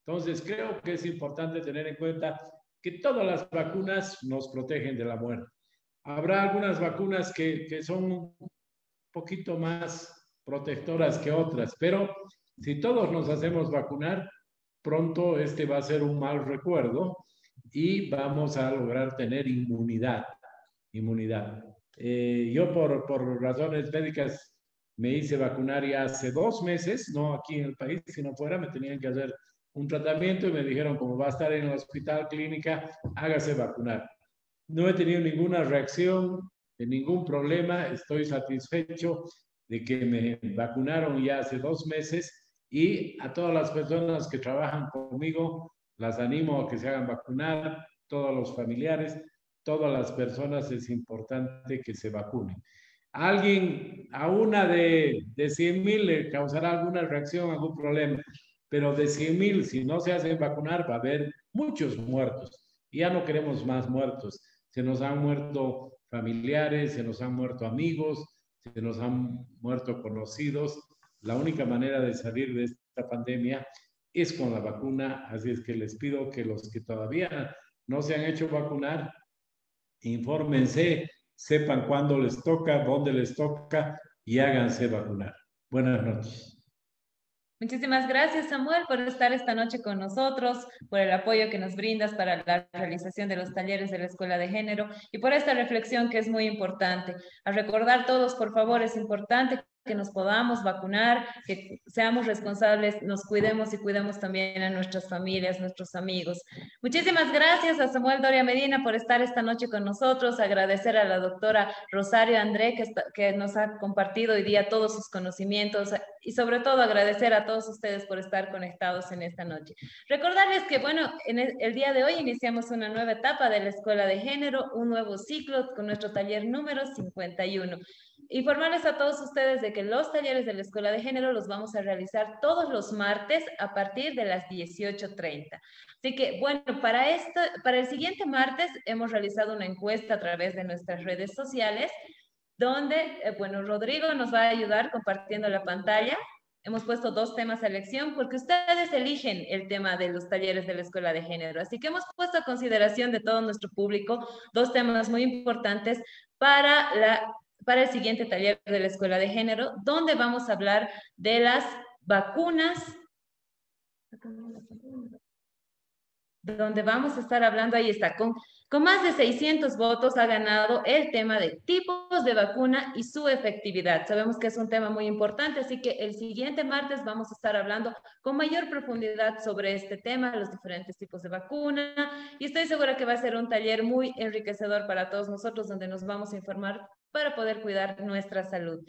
K: Entonces, creo que es importante tener en cuenta que todas las vacunas nos protegen de la muerte. Habrá algunas vacunas que, son un poquito más protectoras que otras, pero si todos nos hacemos vacunar, pronto este va a ser un mal recuerdo y vamos a lograr tener inmunidad. Inmunidad. Eh, yo por, por razones médicas me hice vacunar ya hace dos meses, no aquí en el país, sino fuera, me tenían que hacer un tratamiento y me dijeron, como va a estar en el hospital clínica, hágase vacunar. No he tenido ninguna reacción, ningún problema, estoy satisfecho de que me vacunaron ya hace dos meses y a todas las personas que trabajan conmigo, las animo a que se hagan vacunar, todos los familiares, todas las personas es importante que se vacunen. Alguien, a una de, de 100 mil le causará alguna reacción, algún problema, pero de 100 mil, si no se hacen vacunar, va a haber muchos muertos. Ya no queremos más muertos. Se nos han muerto familiares, se nos han muerto amigos, se nos han muerto conocidos. La única manera de salir de esta pandemia es con la vacuna, así es que les pido que los que todavía no se han hecho vacunar, infórmense, sepan cuándo les toca, dónde les toca y háganse vacunar. Buenas noches.
A: Muchísimas gracias, Samuel, por estar esta noche con nosotros, por el apoyo que nos brindas para la realización de los talleres de la Escuela de Género y por esta reflexión que es muy importante. A recordar todos, por favor, es importante que nos podamos vacunar, que seamos responsables, nos cuidemos y cuidemos también a nuestras familias, nuestros amigos. Muchísimas gracias a Samuel Doria Medina por estar esta noche con nosotros, agradecer a la doctora Rosario André que, que nos ha compartido hoy día todos sus conocimientos y sobre todo agradecer a todos ustedes por estar conectados en esta noche. Recordarles que, bueno, en el, el día de hoy iniciamos una nueva etapa de la Escuela de Género, un nuevo ciclo con nuestro taller número 51. Informarles a todos ustedes de que los talleres de la Escuela de Género los vamos a realizar todos los martes a partir de las 18.30. Así que, bueno, para, esto, para el siguiente martes hemos realizado una encuesta a través de nuestras redes sociales, donde, eh, bueno, Rodrigo nos va a ayudar compartiendo la pantalla. Hemos puesto dos temas a elección porque ustedes eligen el tema de los talleres de la Escuela de Género. Así que hemos puesto a consideración de todo nuestro público dos temas muy importantes para la para el siguiente taller de la Escuela de Género, donde vamos a hablar de las vacunas donde vamos a estar hablando, ahí está, con, con más de 600 votos ha ganado el tema de tipos de vacuna y su efectividad. Sabemos que es un tema muy importante, así que el siguiente martes vamos a estar hablando con mayor profundidad sobre este tema, los diferentes tipos de vacuna, y estoy segura que va a ser un taller muy enriquecedor para todos nosotros, donde nos vamos a informar para poder cuidar nuestra salud.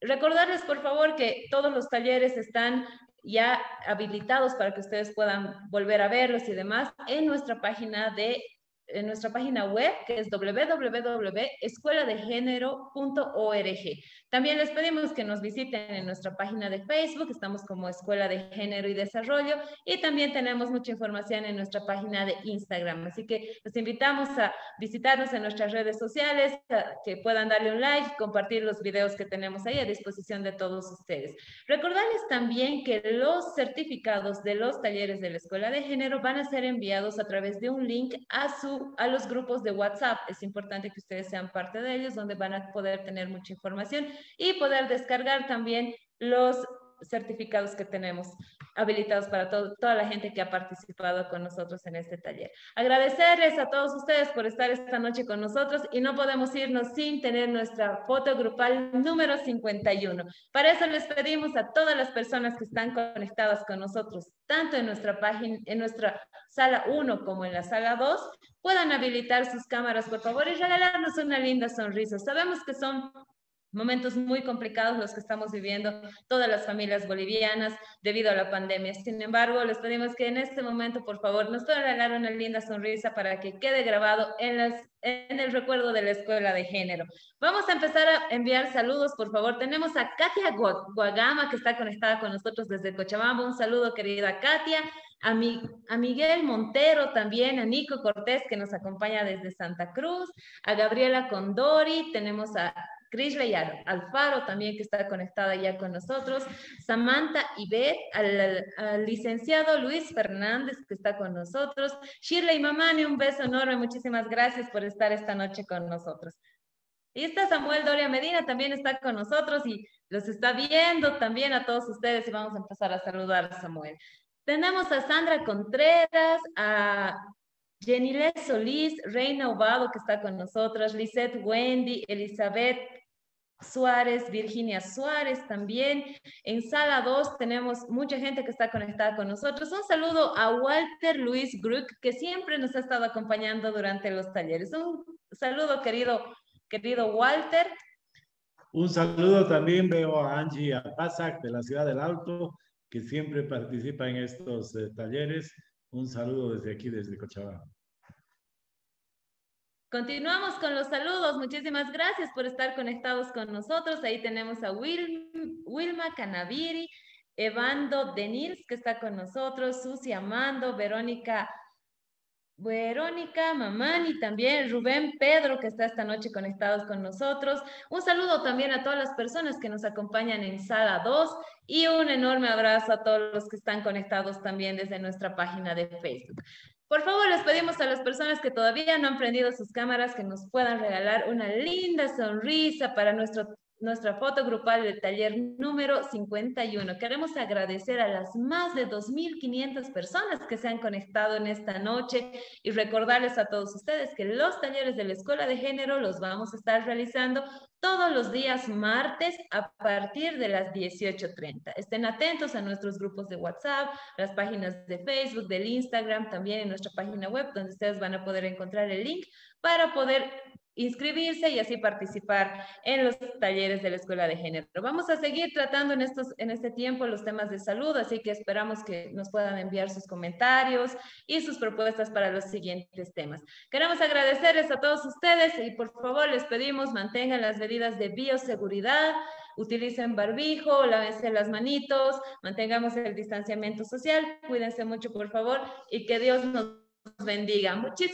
A: Recordarles, por favor, que todos los talleres están ya habilitados para que ustedes puedan volver a verlos y demás en nuestra página de en nuestra página web, que es www.escueladegénero.org. También les pedimos que nos visiten en nuestra página de Facebook, estamos como Escuela de Género y Desarrollo, y también tenemos mucha información en nuestra página de Instagram. Así que los invitamos a visitarnos en nuestras redes sociales, que puedan darle un like, compartir los videos que tenemos ahí a disposición de todos ustedes. Recordarles también que los certificados de los talleres de la Escuela de Género van a ser enviados a través de un link a su a los grupos de WhatsApp. Es importante que ustedes sean parte de ellos, donde van a poder tener mucha información y poder descargar también los certificados que tenemos habilitados para toda la gente que ha participado con nosotros en este taller. Agradecerles a todos ustedes por estar esta noche con nosotros y no podemos irnos sin tener nuestra foto grupal número 51. Para eso les pedimos a todas las personas que están conectadas con nosotros, tanto en nuestra página, en nuestra sala 1 como en la sala 2, puedan habilitar sus cámaras, por favor, y regalarnos una linda sonrisa. Sabemos que son momentos muy complicados los que estamos viviendo todas las familias bolivianas debido a la pandemia. Sin embargo, les pedimos que en este momento, por favor, nos puedan regalar una linda sonrisa para que quede grabado en, las, en el recuerdo de la Escuela de Género. Vamos a empezar a enviar saludos, por favor. Tenemos a Katia Guagama, que está conectada con nosotros desde Cochabamba. Un saludo, querida Katia. A, mi, a, Miguel Montero también, a Nico Cortés que nos acompaña desde Santa Cruz, a Gabriela Condori, tenemos a Krishna Alfaro también que está conectada ya con nosotros, Samantha Ibet, al, al, licenciado Luis Fernández que está con nosotros, Shirley Mamani, un beso enorme, muchísimas gracias por estar esta noche con nosotros. Y está Samuel Doria Medina, también está con nosotros y los está viendo también a todos ustedes y vamos a empezar a saludar a Samuel. Tenemos a Sandra Contreras, a Jenile Solís, Reina Ovado que está con nosotros, Lisette Wendy, Elizabeth Suárez, Virginia Suárez también. En sala 2 tenemos mucha gente que está conectada con nosotros. Un saludo a Walter Luis Gruck, que siempre nos ha estado acompañando durante los talleres. Un saludo, querido, querido Walter.
K: Un saludo también veo a Angie Apazac de la Ciudad del Alto, que siempre participa en estos eh, talleres. Un saludo desde aquí, desde Cochabamba.
A: Continuamos con los saludos. Muchísimas gracias por estar conectados con nosotros. Ahí tenemos a Wilma Canaviri, Evando Denils, que está con nosotros, Susi Amando, Verónica, Verónica Mamani también, Rubén Pedro, que está esta noche conectados con nosotros. Un saludo también a todas las personas que nos acompañan en Sala 2 y un enorme abrazo a todos los que están conectados también desde nuestra página de Facebook. Por favor, les pedimos a las personas que todavía no han prendido sus cámaras que nos puedan regalar una linda sonrisa para nuestro nuestra foto grupal del taller número 51. Queremos agradecer a las más de 2.500 personas que se han conectado en esta noche y recordarles a todos ustedes que los talleres de la Escuela de Género los vamos a estar realizando todos los días martes a partir de las 18.30. Estén atentos a nuestros grupos de WhatsApp, las páginas de Facebook, del Instagram, también en nuestra página web, donde ustedes van a poder encontrar el link para poder inscribirse y así participar en los talleres de la Escuela de Género. Vamos a seguir tratando en, estos, en este tiempo los temas de salud, así que esperamos que nos puedan enviar sus comentarios y sus propuestas para los siguientes temas. Queremos agradecerles a todos ustedes y por favor les pedimos mantengan las medidas de bioseguridad, utilicen barbijo, lávense las manitos, mantengamos el distanciamiento social, cuídense mucho por favor y que Dios nos bendiga. Muchísimas